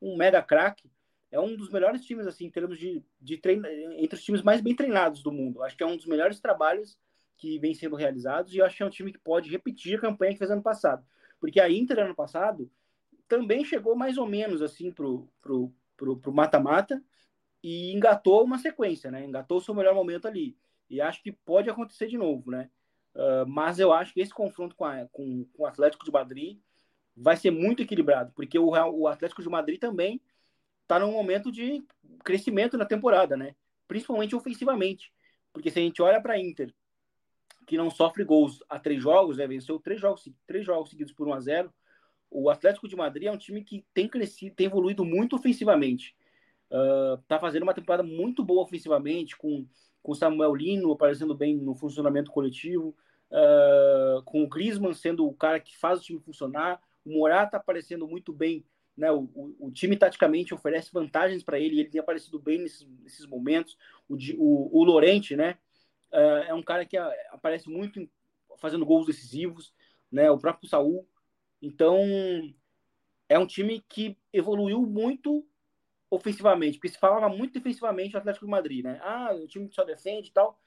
[SPEAKER 2] um mega craque, é um dos melhores times, assim, em termos de, de treino, entre os times mais bem treinados do mundo. Acho que é um dos melhores trabalhos que vem sendo realizados e eu acho que é um time que pode repetir a campanha que fez ano passado. Porque a Inter, ano passado, também chegou mais ou menos assim pro pro pro, pro mata-mata e engatou uma sequência, né? Engatou o seu melhor momento ali. E acho que pode acontecer de novo, né? Uh, mas eu acho que esse confronto com, a, com, com, o Atlético de Madrid vai ser muito equilibrado, porque o, o Atlético de Madrid também está num momento de crescimento na temporada, né? Principalmente ofensivamente. Porque se a gente olha para Inter, que não sofre gols há três jogos, né? venceu três jogos, três jogos seguidos por 1 a 0 o Atlético de Madrid é um time que tem crescido, tem evoluído muito ofensivamente. Uh, tá fazendo uma temporada muito boa ofensivamente, com com Samuel Lino aparecendo bem no funcionamento coletivo, uh, com o Griezmann sendo o cara que faz o time funcionar, o Morata aparecendo muito bem né? O, o, o time taticamente oferece vantagens para ele, ele tem aparecido bem nesses, nesses momentos. O, o, o Lorente, né? Uh, é um cara que aparece muito fazendo gols decisivos, né? O próprio Saul. Então, é um time que evoluiu muito ofensivamente, porque se falava muito defensivamente o Atlético de Madrid, né? Ah, o time só defende e tal.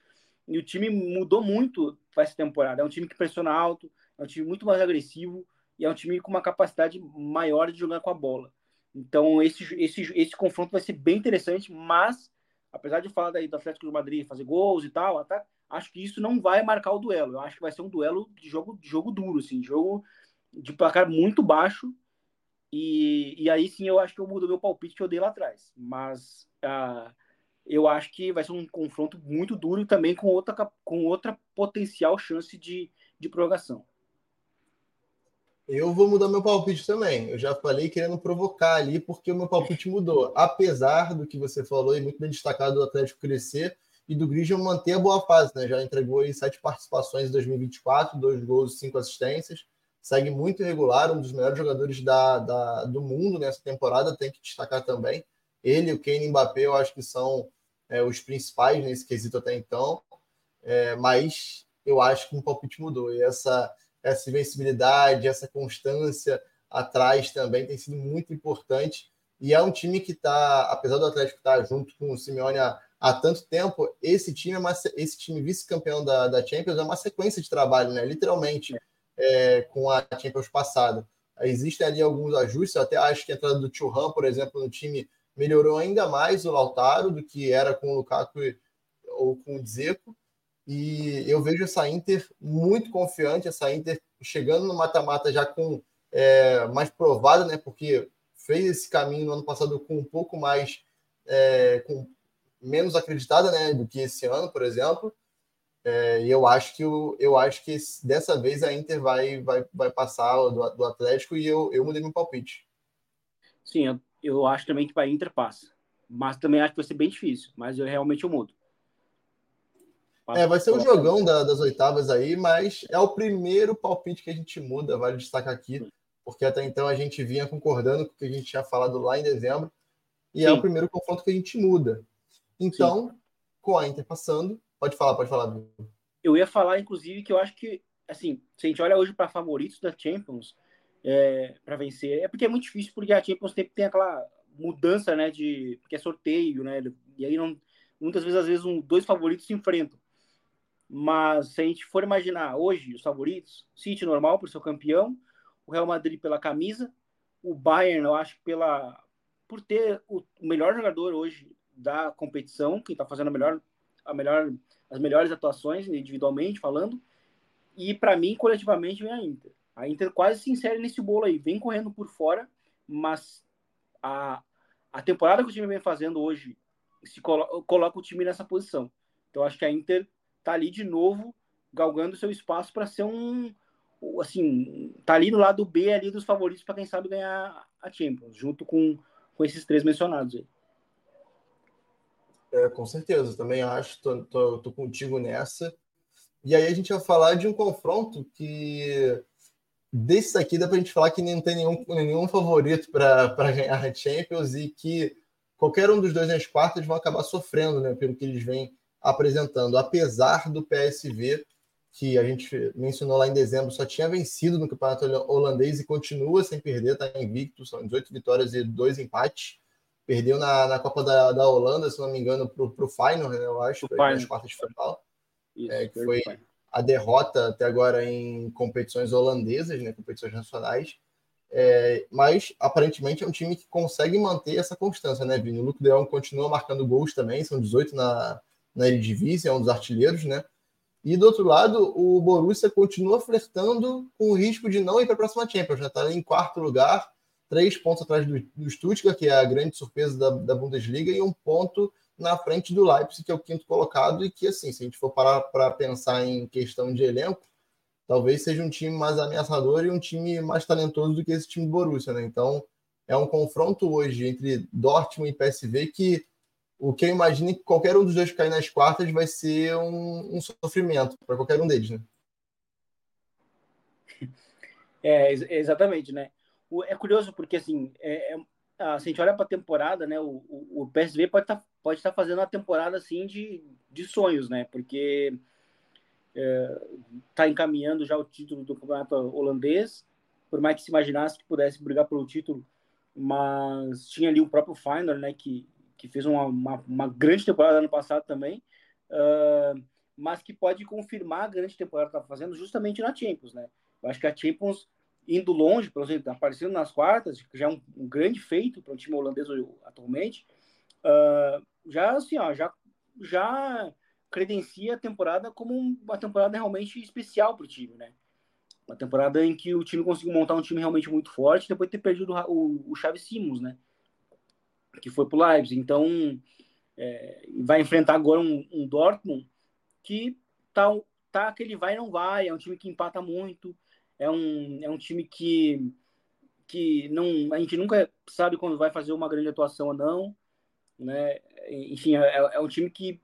[SPEAKER 2] E o time mudou muito para essa temporada. É um time que pressiona alto, é um time muito mais agressivo e é um time com uma capacidade maior de jogar com a bola. Então, esse, esse, esse confronto vai ser bem interessante, mas, apesar de falar daí do Atlético de Madrid fazer gols e tal, tá, acho que isso não vai marcar o duelo. Eu acho que vai ser um duelo de jogo, de jogo duro, assim, jogo de placar muito baixo. E, e aí sim eu acho que eu mudo meu palpite que eu dei lá atrás. Mas uh, eu acho que vai ser um confronto muito duro também com outra, com outra potencial chance de, de prorrogação.
[SPEAKER 1] Eu vou mudar meu palpite também. Eu já falei querendo provocar ali, porque o meu palpite mudou. Apesar do que você falou, e muito bem destacado do Atlético crescer e do Griezmann manter a boa fase, né? Já entregou aí sete participações em 2024, dois gols e cinco assistências. Segue muito irregular, um dos melhores jogadores da, da, do mundo nessa temporada, tem que destacar também. Ele, o Kane e o Mbappé, eu acho que são é, os principais nesse quesito até então. É, mas eu acho que o palpite mudou. E essa essa invencibilidade, essa constância atrás também tem sido muito importante. E é um time que está, apesar do Atlético estar junto com o Simeone há, há tanto tempo, esse time é uma, esse time vice-campeão da, da Champions é uma sequência de trabalho, né? Literalmente, é, com a Champions passada. Existem ali alguns ajustes, até acho que a entrada do Churran, por exemplo, no time melhorou ainda mais o Lautaro do que era com o Lukaku ou com o Dzeko. E eu vejo essa Inter muito confiante, essa Inter chegando no mata-mata já com é, mais provada, né? Porque fez esse caminho no ano passado com um pouco mais é, com menos acreditada, né, do que esse ano, por exemplo. É, e eu acho que o, eu acho que dessa vez a Inter vai vai, vai passar do, do Atlético e eu, eu mudei meu palpite.
[SPEAKER 2] Sim, eu, eu acho também que a Inter passa, mas também acho que vai ser bem difícil. Mas eu realmente eu mudo.
[SPEAKER 1] É, vai ser um jogão da, das oitavas aí, mas é o primeiro palpite que a gente muda, vale destacar aqui, porque até então a gente vinha concordando com o que a gente tinha falado lá em dezembro, e Sim. é o primeiro confronto que a gente muda. Então, Sim. com a Inter passando, pode falar, pode falar.
[SPEAKER 2] Eu ia falar, inclusive, que eu acho que, assim, se a gente olha hoje para favoritos da Champions é, para vencer, é porque é muito difícil, porque a Champions tem, tem aquela mudança, né, de porque é sorteio, né, e aí não, muitas vezes, às vezes, um, dois favoritos se enfrentam. Mas se a gente for imaginar hoje os favoritos, City normal por ser campeão, o Real Madrid pela camisa, o Bayern, eu acho pela por ter o melhor jogador hoje da competição, que está fazendo a melhor, a melhor, as melhores atuações individualmente falando, e para mim coletivamente vem a Inter. A Inter quase se insere nesse bolo aí, vem correndo por fora, mas a, a temporada que o time vem fazendo hoje se colo coloca o time nessa posição. Então acho que a Inter tá ali de novo galgando seu espaço para ser um assim, tá ali no lado B ali dos favoritos para quem sabe ganhar a Champions, junto com, com esses três mencionados aí.
[SPEAKER 1] É, com certeza, também acho, tô, tô, tô, contigo nessa. E aí a gente vai falar de um confronto que desse aqui dá para a gente falar que não tem nenhum, nenhum favorito para ganhar a Champions e que qualquer um dos dois nas quartas vão acabar sofrendo, né, pelo que eles vêm apresentando, apesar do PSV, que a gente mencionou lá em dezembro, só tinha vencido no campeonato holandês e continua sem perder, está invicto, são 18 vitórias e dois empates. Perdeu na, na Copa da, da Holanda, se não me engano, para o Feyenoord, né, eu acho, nas quartas de final. Isso, é, que foi a derrota até agora em competições holandesas, né, competições nacionais. É, mas aparentemente é um time que consegue manter essa constância, né, Vini? O Luke Deon continua marcando gols também, são 18 na, na Eredivisie, é um dos artilheiros, né? E do outro lado, o Borussia continua flertando com o risco de não ir para a próxima Champions, já está em quarto lugar, três pontos atrás do, do Stuttgart, que é a grande surpresa da, da Bundesliga, e um ponto na frente do Leipzig, que é o quinto colocado, e que, assim, se a gente for parar para pensar em questão de elenco, talvez seja um time mais ameaçador e um time mais talentoso do que esse time do Borussia, né? Então, é um confronto hoje entre Dortmund e PSV que o que eu imagino é que qualquer um dos dois cair nas quartas vai ser um, um sofrimento para qualquer um deles, né?
[SPEAKER 2] É, exatamente, né? É curioso porque, assim, é, é, se a gente olha para a temporada, né, o, o, o PSV pode estar tá, pode tá fazendo uma temporada, assim, de, de sonhos, né? Porque está é, encaminhando já o título do campeonato holandês, por mais que se imaginasse que pudesse brigar pelo título, mas tinha ali o próprio Feyenoord, né, que, que fez uma, uma, uma grande temporada ano passado também, uh, mas que pode confirmar a grande temporada que está fazendo justamente na Champions, né? Eu acho que a Champions indo longe, por exemplo, aparecendo nas quartas, que já é um, um grande feito para um time holandês atualmente, uh, já assim, ó, já, já credencia a temporada como uma temporada realmente especial para o time, né? Uma temporada em que o time conseguiu montar um time realmente muito forte depois de ter perdido o, o Xavi Simons, né? Que foi para o Leipzig. Então, é, vai enfrentar agora um, um, Dortmund que tá, tá aquele vai não vai, é um time que empata muito, é um, é um time que, que não, a gente nunca sabe quando vai fazer uma grande atuação ou não, né? Enfim, é, é um time que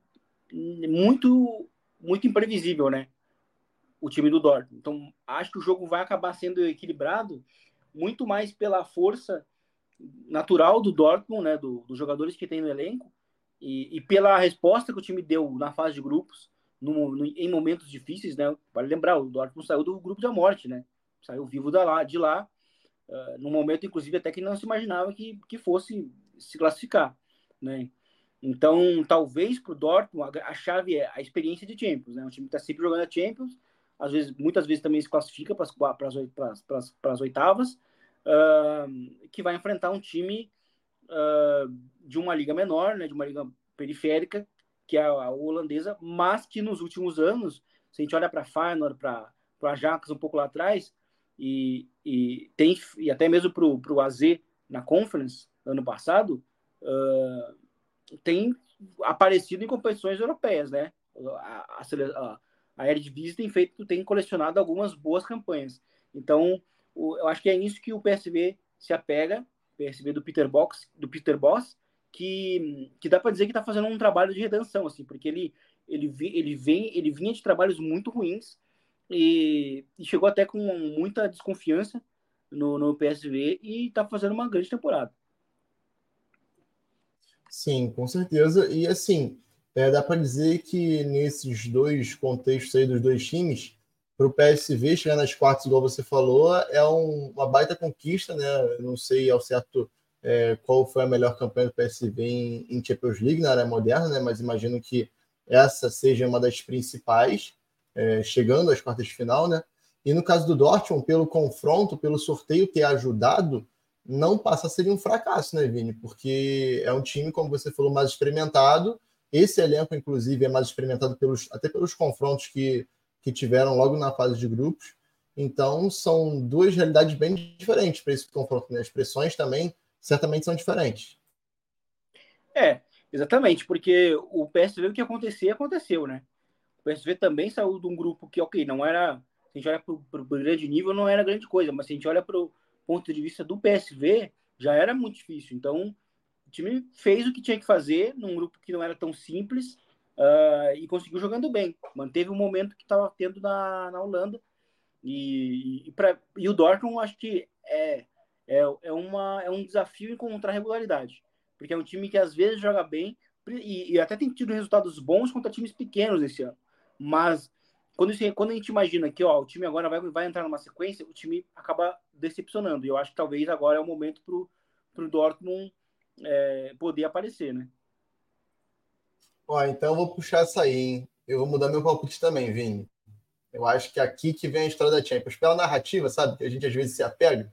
[SPEAKER 2] muito muito imprevisível, né? O time do Dortmund. Então, acho que o jogo vai acabar sendo equilibrado muito mais pela força natural do Dortmund, né, do, dos jogadores que tem no elenco, e, e, pela resposta que o time deu na fase de grupos, no, no, em momentos difíceis, né? Vale lembrar, o Dortmund saiu do grupo da morte, né? Saiu vivo da lá, de lá, uh, momento, inclusive, até que não se imaginava que, que fosse se classificar, né? Então, talvez para o Dortmund a, a, chave é a experiência de Champions, né? O time está sempre jogando a Champions, às vezes, muitas vezes também se classifica para as oitavas, uh, que vai enfrentar um time uh, de uma liga menor, né? De uma liga periférica, que é a holandesa, mas que nos últimos anos, se a gente olha para Feyenoord, para o Ajax um pouco lá atrás, e, e, tem, e até mesmo para o AZ na Conference, ano passado, uh, tem aparecido em competições europeias, né? A, a, a Eredivisie tem feito, tem colecionado algumas boas campanhas. Então, o, eu acho que é nisso que o PSV se apega, PSV do Peter Box, do Peter Boss, que, que dá para dizer que está fazendo um trabalho de redenção, assim, porque ele, ele, ele, vem, ele vinha de trabalhos muito ruins e, e chegou até com muita desconfiança no, no PSV e está fazendo uma grande temporada.
[SPEAKER 1] Sim, com certeza. E assim, é, dá para dizer que nesses dois contextos aí dos dois times, para o PSV chegar nas quartas, igual você falou, é um, uma baita conquista, né? Eu não sei ao certo é, qual foi a melhor campanha do PSV em, em, Champions League na era moderna, né? mas imagino que essa seja uma das principais, é, chegando às quartas de final. Né? E no caso do Dortmund, pelo confronto, pelo sorteio ter ajudado, não passa a ser um fracasso, né, Vini? Porque é um time, como você falou, mais experimentado. Esse elenco, inclusive, é mais experimentado pelos, até pelos confrontos que, que tiveram logo na fase de grupos. Então, são duas realidades bem diferentes para esse confronto. Né? As pressões também certamente são diferentes.
[SPEAKER 2] É, exatamente, porque o PSV, o que acontecia, aconteceu, né? O PSV também saiu de um grupo que, ok, não era, se a gente olha para o grande nível, não era grande coisa, mas se a gente olha para o ponto de vista do PSV, já era muito difícil. Então, o time fez o que tinha que fazer num grupo que não era tão simples uh, e conseguiu jogando bem. Manteve o momento que estava tendo na, na Holanda. E, e, pra, e o Dortmund, acho que é é, é, uma, é um desafio encontrar regularidade. Porque é um time que às vezes joga bem e, e até tem tido resultados bons contra times pequenos esse ano. Mas quando, quando a gente imagina que ó, o time agora vai, vai entrar numa sequência, o time acaba decepcionando. E eu acho que talvez agora é o momento para o Dortmund é, poder aparecer, né?
[SPEAKER 1] Ó, então eu vou puxar essa aí, hein? Eu vou mudar meu palpite também, Vini. Eu acho que aqui que vem a história da Champions. Pela narrativa, sabe? Que a gente às vezes se apega.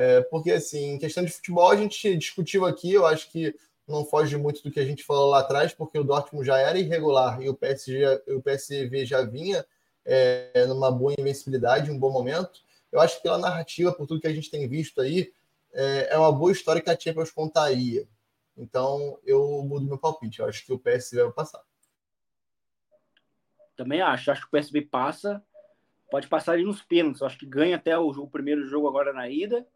[SPEAKER 1] É, porque, assim, em questão de futebol, a gente discutiu aqui, eu acho que não foge muito do que a gente falou lá atrás, porque o Dortmund já era irregular e o, PSG, o PSV já vinha é, numa boa invencibilidade, um bom momento. Eu acho que pela narrativa, por tudo que a gente tem visto aí, é, é uma boa história que a Champions contaria. Então, eu mudo meu palpite. Eu acho que o PSV vai passar.
[SPEAKER 2] Também acho. Acho que o PSV passa. Pode passar ali nos pênaltis. Eu acho que ganha até o, o primeiro jogo agora na ida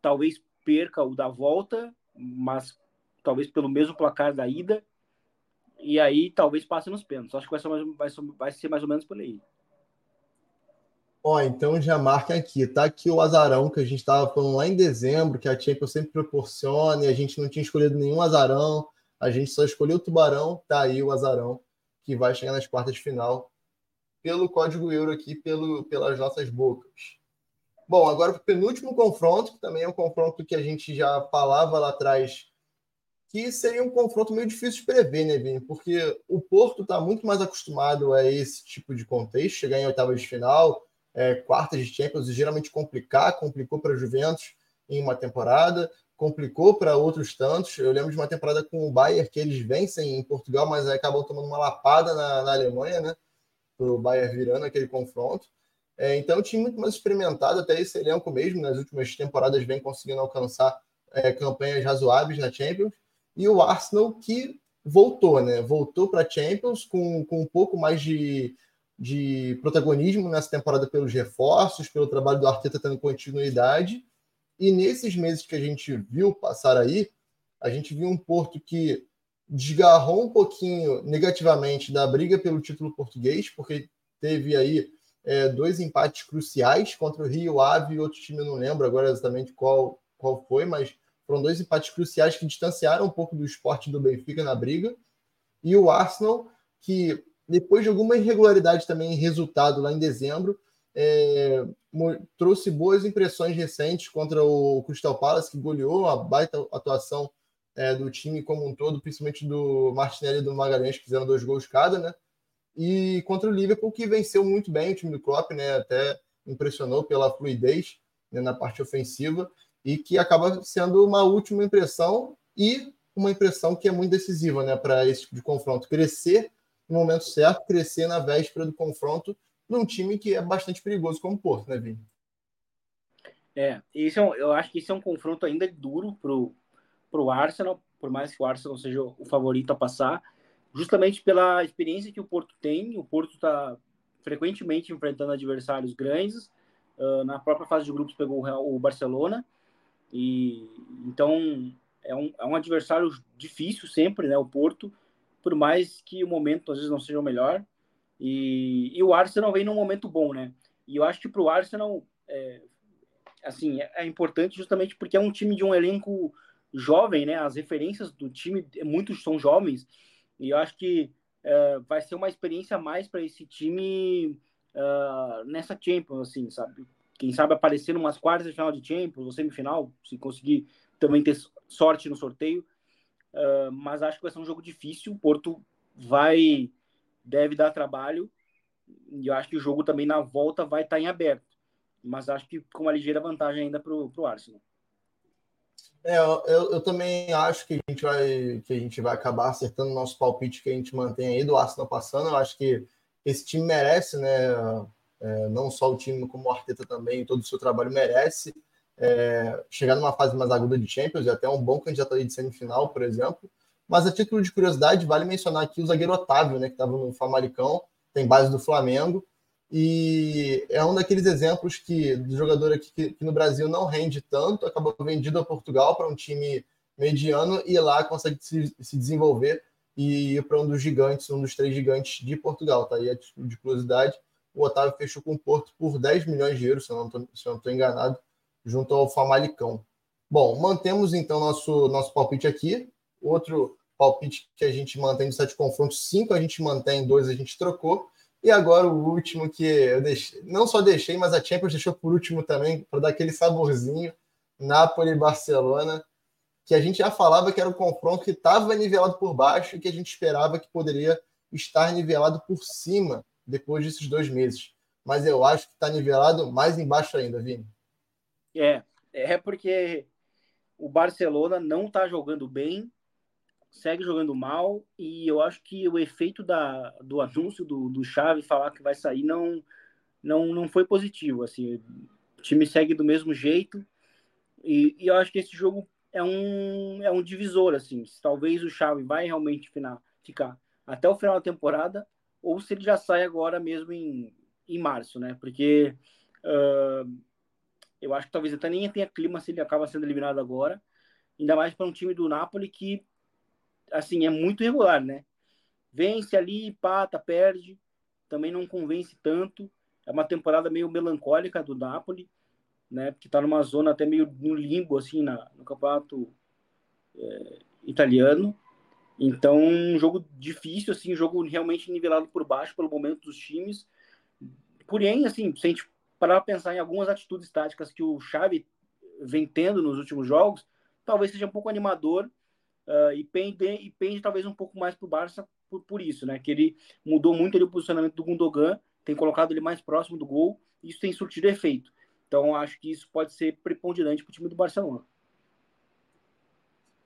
[SPEAKER 2] talvez perca o da volta, mas talvez pelo mesmo placar da ida. E aí talvez passe nos pênaltis. Acho que vai ser mais, vai ser, vai ser mais ou menos por aí.
[SPEAKER 1] Ó, então já marca aqui, tá aqui o azarão que a gente estava falando lá em dezembro, que a Champions sempre proporciona, e a gente não tinha escolhido nenhum azarão, a gente só escolheu o tubarão, tá aí o azarão, que vai chegar nas quartas de final, pelo código euro aqui, pelo, pelas nossas bocas. Bom, agora para o penúltimo confronto, que também é um confronto que a gente já falava lá atrás, que seria um confronto meio difícil de prever, né, Vini? Porque o Porto está muito mais acostumado a esse tipo de contexto, chegar em oitavas de final, é, quartas de Champions e geralmente complicar, complicou para a Juventus em uma temporada, complicou para outros tantos. Eu lembro de uma temporada com o Bayern que eles vencem em Portugal, mas acabam tomando uma lapada na, na Alemanha, né? O Bayern virando aquele confronto. É, então, o time muito mais experimentado, até esse elenco mesmo, nas últimas temporadas, vem conseguindo alcançar é, campanhas razoáveis na Champions. E o Arsenal que voltou, né? Voltou para a Champions com, com um pouco mais de de protagonismo nessa temporada pelos reforços, pelo trabalho do Arteta tendo continuidade. E nesses meses que a gente viu passar aí, a gente viu um Porto que desgarrou um pouquinho negativamente da briga pelo título português, porque teve aí é, dois empates cruciais contra o Rio Ave e outro time, eu não lembro agora exatamente qual, qual foi, mas foram dois empates cruciais que distanciaram um pouco do esporte do Benfica na briga. E o Arsenal, que depois de alguma irregularidade também em resultado lá em dezembro, é, trouxe boas impressões recentes contra o Crystal Palace, que goleou a baita atuação é, do time como um todo, principalmente do Martinelli e do Magalhães, que fizeram dois gols cada, né? E contra o Liverpool, que venceu muito bem o time do Klopp, né? Até impressionou pela fluidez né, na parte ofensiva e que acaba sendo uma última impressão e uma impressão que é muito decisiva, né, para esse tipo de confronto. Crescer no momento certo, crescer na véspera do confronto num time que é bastante perigoso como o Porto, né, Vini?
[SPEAKER 2] É, esse é um, eu acho que esse é um confronto ainda duro pro, pro Arsenal, por mais que o Arsenal seja o favorito a passar, justamente pela experiência que o Porto tem. O Porto está frequentemente enfrentando adversários grandes. Uh, na própria fase de grupos pegou o, Barcelona. E então é um, é um adversário difícil sempre, né? O Porto por mais que o momento às vezes não seja o melhor. E, e o Arsenal vem num momento bom, né? E eu acho que para o Arsenal, é, assim, é, é, importante justamente porque é um time de um elenco jovem, né? As referências do time, muitos são jovens. E eu acho que é, vai ser uma experiência a mais para esse time uh, nessa Champions, assim, sabe? Quem sabe aparecer umas quartas de final de Champions ou semifinal, se conseguir também ter sorte no sorteio. Uh, mas acho que vai ser um jogo difícil. O Porto vai deve dar trabalho e eu acho que o jogo também na volta vai estar em aberto. Mas acho que com uma ligeira vantagem ainda para o Arsenal.
[SPEAKER 1] É, eu, eu, também acho que a gente vai que a gente vai acabar acertando o nosso palpite que a gente mantém aí do Arsenal passando. Eu acho que esse time merece, né? É, não só o time como o Arteta também, todo o seu trabalho merece é, chegar numa fase mais aguda de Champions e até um bom candidato aí de semifinal, por exemplo. Mas a título de curiosidade, vale mencionar aqui o zagueiro Otávio, né, que estava no Famalicão, tem base do Flamengo, e é um daqueles exemplos que do jogador aqui que, que no Brasil não rende tanto, acabou vendido a Portugal para um time mediano e lá consegue se, se desenvolver e ir para um dos gigantes, um dos três gigantes de Portugal. Tá aí a de curiosidade. O Otávio fechou com o Porto por 10 milhões de euros, se eu não estou enganado junto ao Famalicão. Bom, mantemos então nosso, nosso palpite aqui. Outro palpite que a gente mantém de sete confrontos, cinco a gente mantém, dois a gente trocou. E agora o último que eu deixei, não só deixei, mas a Champions deixou por último também, para dar aquele saborzinho, Napoli e Barcelona, que a gente já falava que era um confronto que estava nivelado por baixo e que a gente esperava que poderia estar nivelado por cima depois desses dois meses. Mas eu acho que está nivelado mais embaixo ainda, Vini.
[SPEAKER 2] É, é porque o Barcelona não está jogando bem, segue jogando mal, e eu acho que o efeito da, do anúncio do, do Xavi falar que vai sair não, não, não foi positivo. Assim, o time segue do mesmo jeito, e, e eu acho que esse jogo é um, é um divisor. Assim, talvez o Xavi vai realmente final, ficar até o final da temporada, ou se ele já sai agora mesmo em, em março, né? Porque. Uh, eu acho que talvez até nem tenha clima se ele acaba sendo eliminado agora. Ainda mais para um time do Napoli que, assim, é muito irregular, né? Vence ali, pata, perde. Também não convence tanto. é uma temporada meio melancólica do Napoli, né? Que está numa zona até meio no limbo assim na, no campeonato é, italiano. Então, um jogo difícil, assim, um jogo realmente nivelado por baixo pelo momento dos times. Porém, assim, se a gente parar pensar em algumas atitudes táticas que o Xavi vem tendo nos últimos jogos, talvez seja um pouco animador uh, e, pende, e pende talvez um pouco mais para o Barça por, por isso, né? Que ele mudou muito ali, o posicionamento do Gundogan, tem colocado ele mais próximo do gol, e isso tem surtido efeito. Então, acho que isso pode ser preponderante para o time do Barcelona.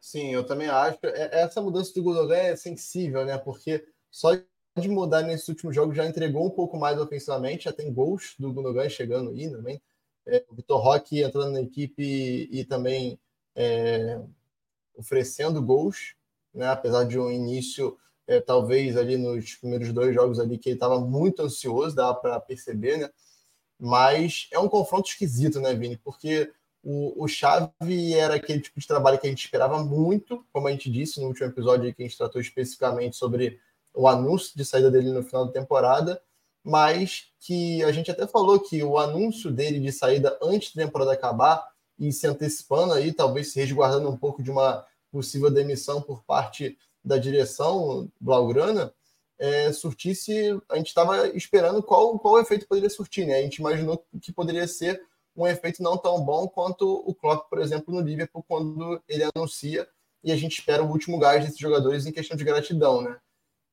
[SPEAKER 1] Sim, eu também acho. É, essa mudança do Gundogan é sensível, né? Porque só de mudar nesses últimos jogos já entregou um pouco mais ofensivamente, já tem gols do Gundogan chegando aí também. É, o Vitor Roque entrando na equipe e, e também é, oferecendo gols, né? apesar de um início, é, talvez ali nos primeiros dois jogos ali, que ele estava muito ansioso, dá para perceber, né? Mas é um confronto esquisito, né, Vini? Porque o, o Xavi era aquele tipo de trabalho que a gente esperava muito, como a gente disse no último episódio que a gente tratou especificamente sobre o anúncio de saída dele no final da temporada, mas que a gente até falou que o anúncio dele de saída antes da temporada acabar e se antecipando aí, talvez se resguardando um pouco de uma possível demissão por parte da direção blaugrana, é, surtisse, a gente estava esperando qual, qual efeito poderia surtir, né? A gente imaginou que poderia ser um efeito não tão bom quanto o Klopp, por exemplo, no Liverpool, quando ele anuncia e a gente espera o último gás desses jogadores em questão de gratidão, né?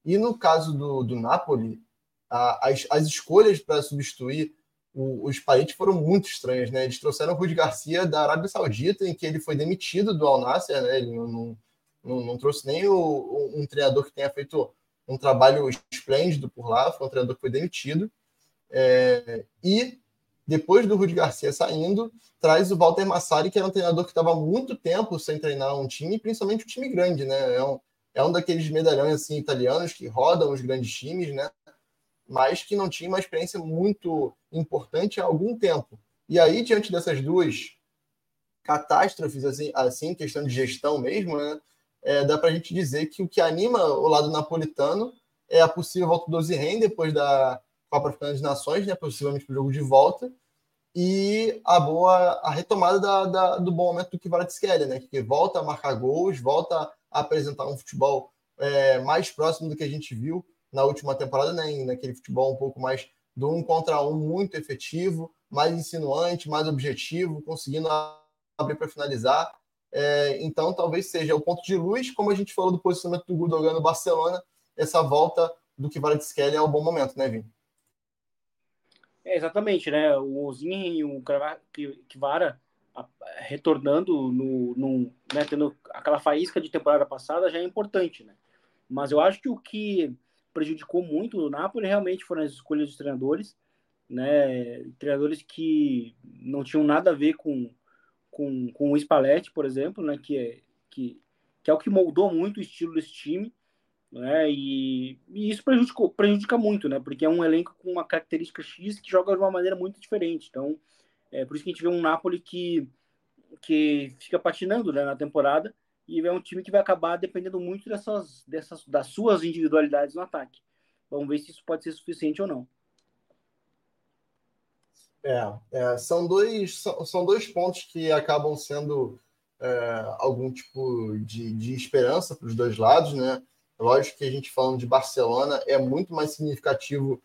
[SPEAKER 1] E no caso do, do Napoli, a, as, as escolhas para substituir o, os Spalletti foram muito estranhas, né? Eles trouxeram o Rudi Garcia da Arábia Saudita, em que ele foi demitido do Al Nassr, né? Ele não, não, não, não trouxe nem o, um treinador que tenha feito um trabalho esplêndido por lá, foi um treinador que foi demitido. É, e depois do Rudi Garcia saindo, traz o Walter Massari, que era um treinador que estava muito tempo sem treinar um time, principalmente um time grande, né? É um, é um daqueles medalhões assim, italianos que rodam os grandes times, né? Mas que não tinha uma experiência muito importante há algum tempo. E aí, diante dessas duas catástrofes, assim, assim questão de gestão mesmo, né? É, dá para a gente dizer que o que anima o lado napolitano é a possível volta do Ozirren depois da Copa Africana das Nações, né? Possivelmente para o jogo de volta e a boa a retomada da, da, do bom momento do Kvaratskhelia, né? Que volta a marcar gols, volta a apresentar um futebol é, mais próximo do que a gente viu na última temporada, né? Naquele futebol um pouco mais do um contra um muito efetivo, mais insinuante, mais objetivo, conseguindo abrir para finalizar. É, então, talvez seja o ponto de luz, como a gente falou do posicionamento do Gudogan no Barcelona, essa volta do Kvaratskhelia é um bom momento, né, Vini?
[SPEAKER 2] É, exatamente, né? O Ozinho e o Kivara retornando no, no né, tendo aquela faísca de temporada passada já é importante, né? Mas eu acho que o que prejudicou muito o Napoli realmente foram as escolhas dos treinadores, né? Treinadores que não tinham nada a ver com, com, com o Spalletti, por exemplo, né? Que é, que, que é o que moldou muito o estilo desse time né? E, e, isso prejudicou, prejudica muito, né? Porque é um elenco com uma característica X que joga de uma maneira muito diferente. Então, é por isso que a gente vê um Napoli que, que fica patinando né, na temporada e é um time que vai acabar dependendo muito dessas, dessas das suas individualidades no ataque. Vamos ver se isso pode ser suficiente ou não.
[SPEAKER 1] É, é são, dois, são, são dois pontos que acabam sendo é, algum tipo de, de esperança para os dois lados, né? Lógico que a gente falando de Barcelona é muito mais significativo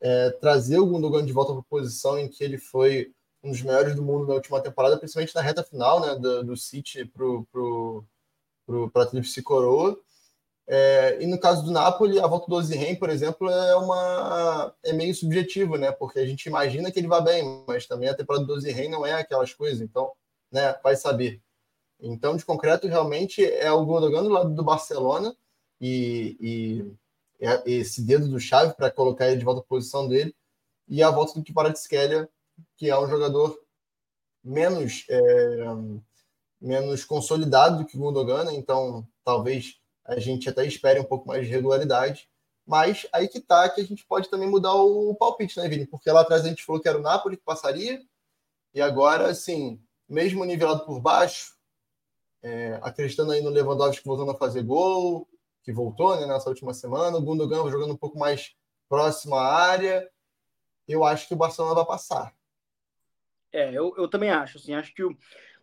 [SPEAKER 1] é, trazer o Gundogan de volta para a posição em que ele foi um dos melhores do mundo na última temporada, principalmente na reta final né, do, do City para o para a Tríplice Coroa. É, e no caso do Napoli, a volta do Ozirren, por exemplo, é uma é meio subjetivo, né? Porque a gente imagina que ele vai bem, mas também a temporada do Ozirren não é aquelas coisas, então, né, vai saber. Então, de concreto, realmente é o Gundogan do lado do Barcelona e, e esse dedo do Chave para colocar ele de volta à posição dele, e a volta do Kvaratskhelia, que é um jogador menos é, menos consolidado do que Gundogan, né? então talvez a gente até espere um pouco mais de regularidade, mas aí que tá que a gente pode também mudar o palpite, né, Vini? Porque lá atrás a gente falou que era o Napoli que passaria, e agora, assim, mesmo nivelado por baixo, é, acreditando aí no Lewandowski voltando a fazer gol, que voltou né, nessa última semana, o Gundogan jogando um pouco mais próximo à área. eu acho que o Barcelona vai passar.
[SPEAKER 2] É, eu, eu também acho. Assim, acho que,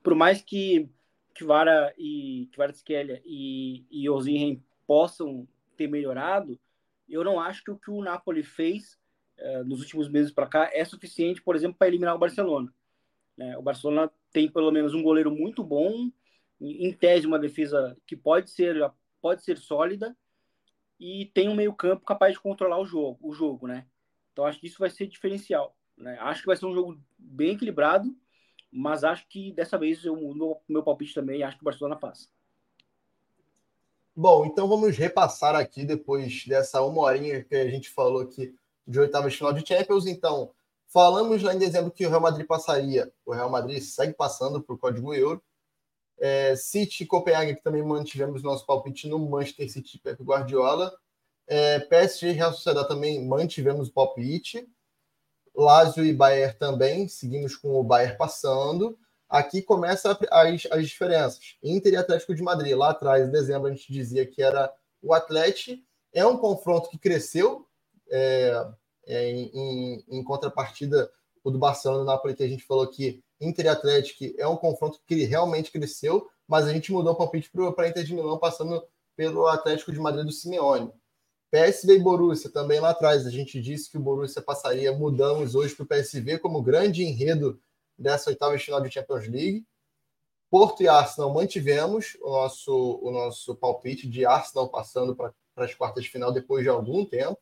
[SPEAKER 2] por mais que, que Vara e que Varadskhelia e, e Ozinhen possam ter melhorado, eu não acho que o que o Napoli fez uh, nos últimos meses para cá é suficiente, por exemplo, para eliminar o Barcelona. É, o Barcelona tem pelo menos um goleiro muito bom, em, em tese uma defesa que pode ser pode ser sólida e tem um meio campo capaz de controlar o jogo, o jogo, né? Então acho que isso vai ser diferencial. Né? Acho que vai ser um jogo bem equilibrado, mas acho que dessa vez eu mudo meu palpite também. Acho que o Barcelona passa.
[SPEAKER 1] Bom, então vamos repassar aqui depois dessa uma horinha que a gente falou aqui de oitavas de final de Champions. Então, falamos lá em dezembro que o Real Madrid passaria. O Real Madrid segue passando por código euro. É, City e Copenhague, que também mantivemos nosso palpite no Manchester City Pep Guardiola. É, PSG e Real Sociedade também mantivemos o palpite. Lazio e Bayern também, seguimos com o Bayern passando. Aqui começa as, as diferenças. Inter e Atlético de Madrid. Lá atrás, em dezembro, a gente dizia que era o Atlético. É um confronto que cresceu é, é, em, em, contrapartida o do Barcelona e Napoli, que a gente falou que Inter e Atlético é um confronto que realmente cresceu, mas a gente mudou o palpite para Inter de Milão, passando pelo Atlético de Madrid do Simeone. PSV e Borussia também lá atrás. A gente disse que o Borussia passaria, mudamos hoje para o PSV como grande enredo dessa oitava final de Champions League. Porto e Arsenal mantivemos o nosso, o nosso palpite de Arsenal passando para as quartas de final depois de algum tempo.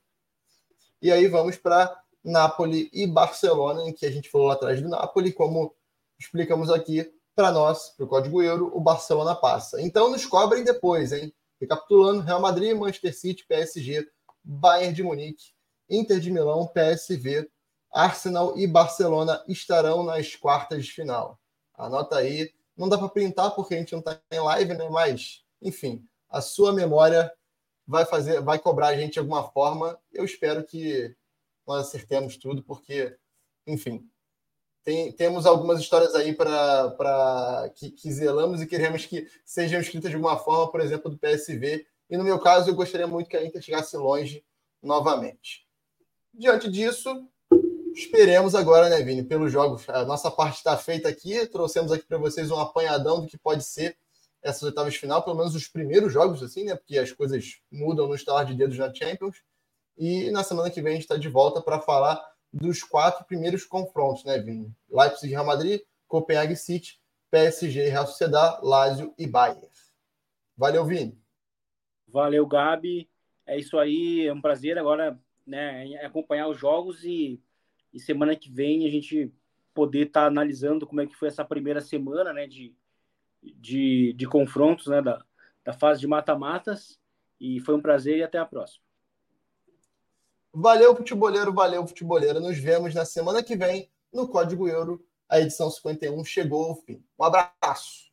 [SPEAKER 1] E aí vamos para Napoli e Barcelona, em que a gente falou lá atrás do Napoli, como explicamos aqui para nós, para o Código Euro, o Barcelona passa. Então nos cobrem depois, hein? Recapitulando, Real Madrid, Manchester City, PSG, Bayern de Munique, Inter de Milão, PSV, Arsenal e Barcelona estarão nas quartas de final. Anota aí. Não dá para printar porque a gente não está em live, né? Mas, enfim, a sua memória vai fazer, vai cobrar a gente de alguma forma. Eu espero que nós acertemos tudo, porque, enfim, tem, temos algumas histórias aí para que, que zelamos e queremos que sejam escritas de alguma forma, por exemplo, do PSV. E no meu caso, eu gostaria muito que a Inter chegasse longe novamente. Diante disso, esperemos agora, né, Vini, pelos jogos. A nossa parte está feita aqui, trouxemos aqui para vocês um apanhadão do que pode ser essas oitavas de final, pelo menos os primeiros jogos, assim, né, porque as coisas mudam no estalar de dedos na Champions. E na semana que vem a gente está de volta para falar dos quatro primeiros confrontos, né, Vini? Leipzig Real Madrid, Copenhague City, PSG Real Sociedad, Lazio e Bayern. Valeu, Vini.
[SPEAKER 2] Valeu, Gabi. É isso aí, é um prazer agora né, acompanhar os jogos e, e semana que vem a gente poder estar tá analisando como é que foi essa primeira semana né, de, de, de confrontos né, da, da fase de mata-matas. E foi um prazer e até a próxima.
[SPEAKER 1] Valeu, futeboleiro, valeu, futeboleiro. Nos vemos na semana que vem no Código Euro. A edição 51 chegou ao fim. Um abraço.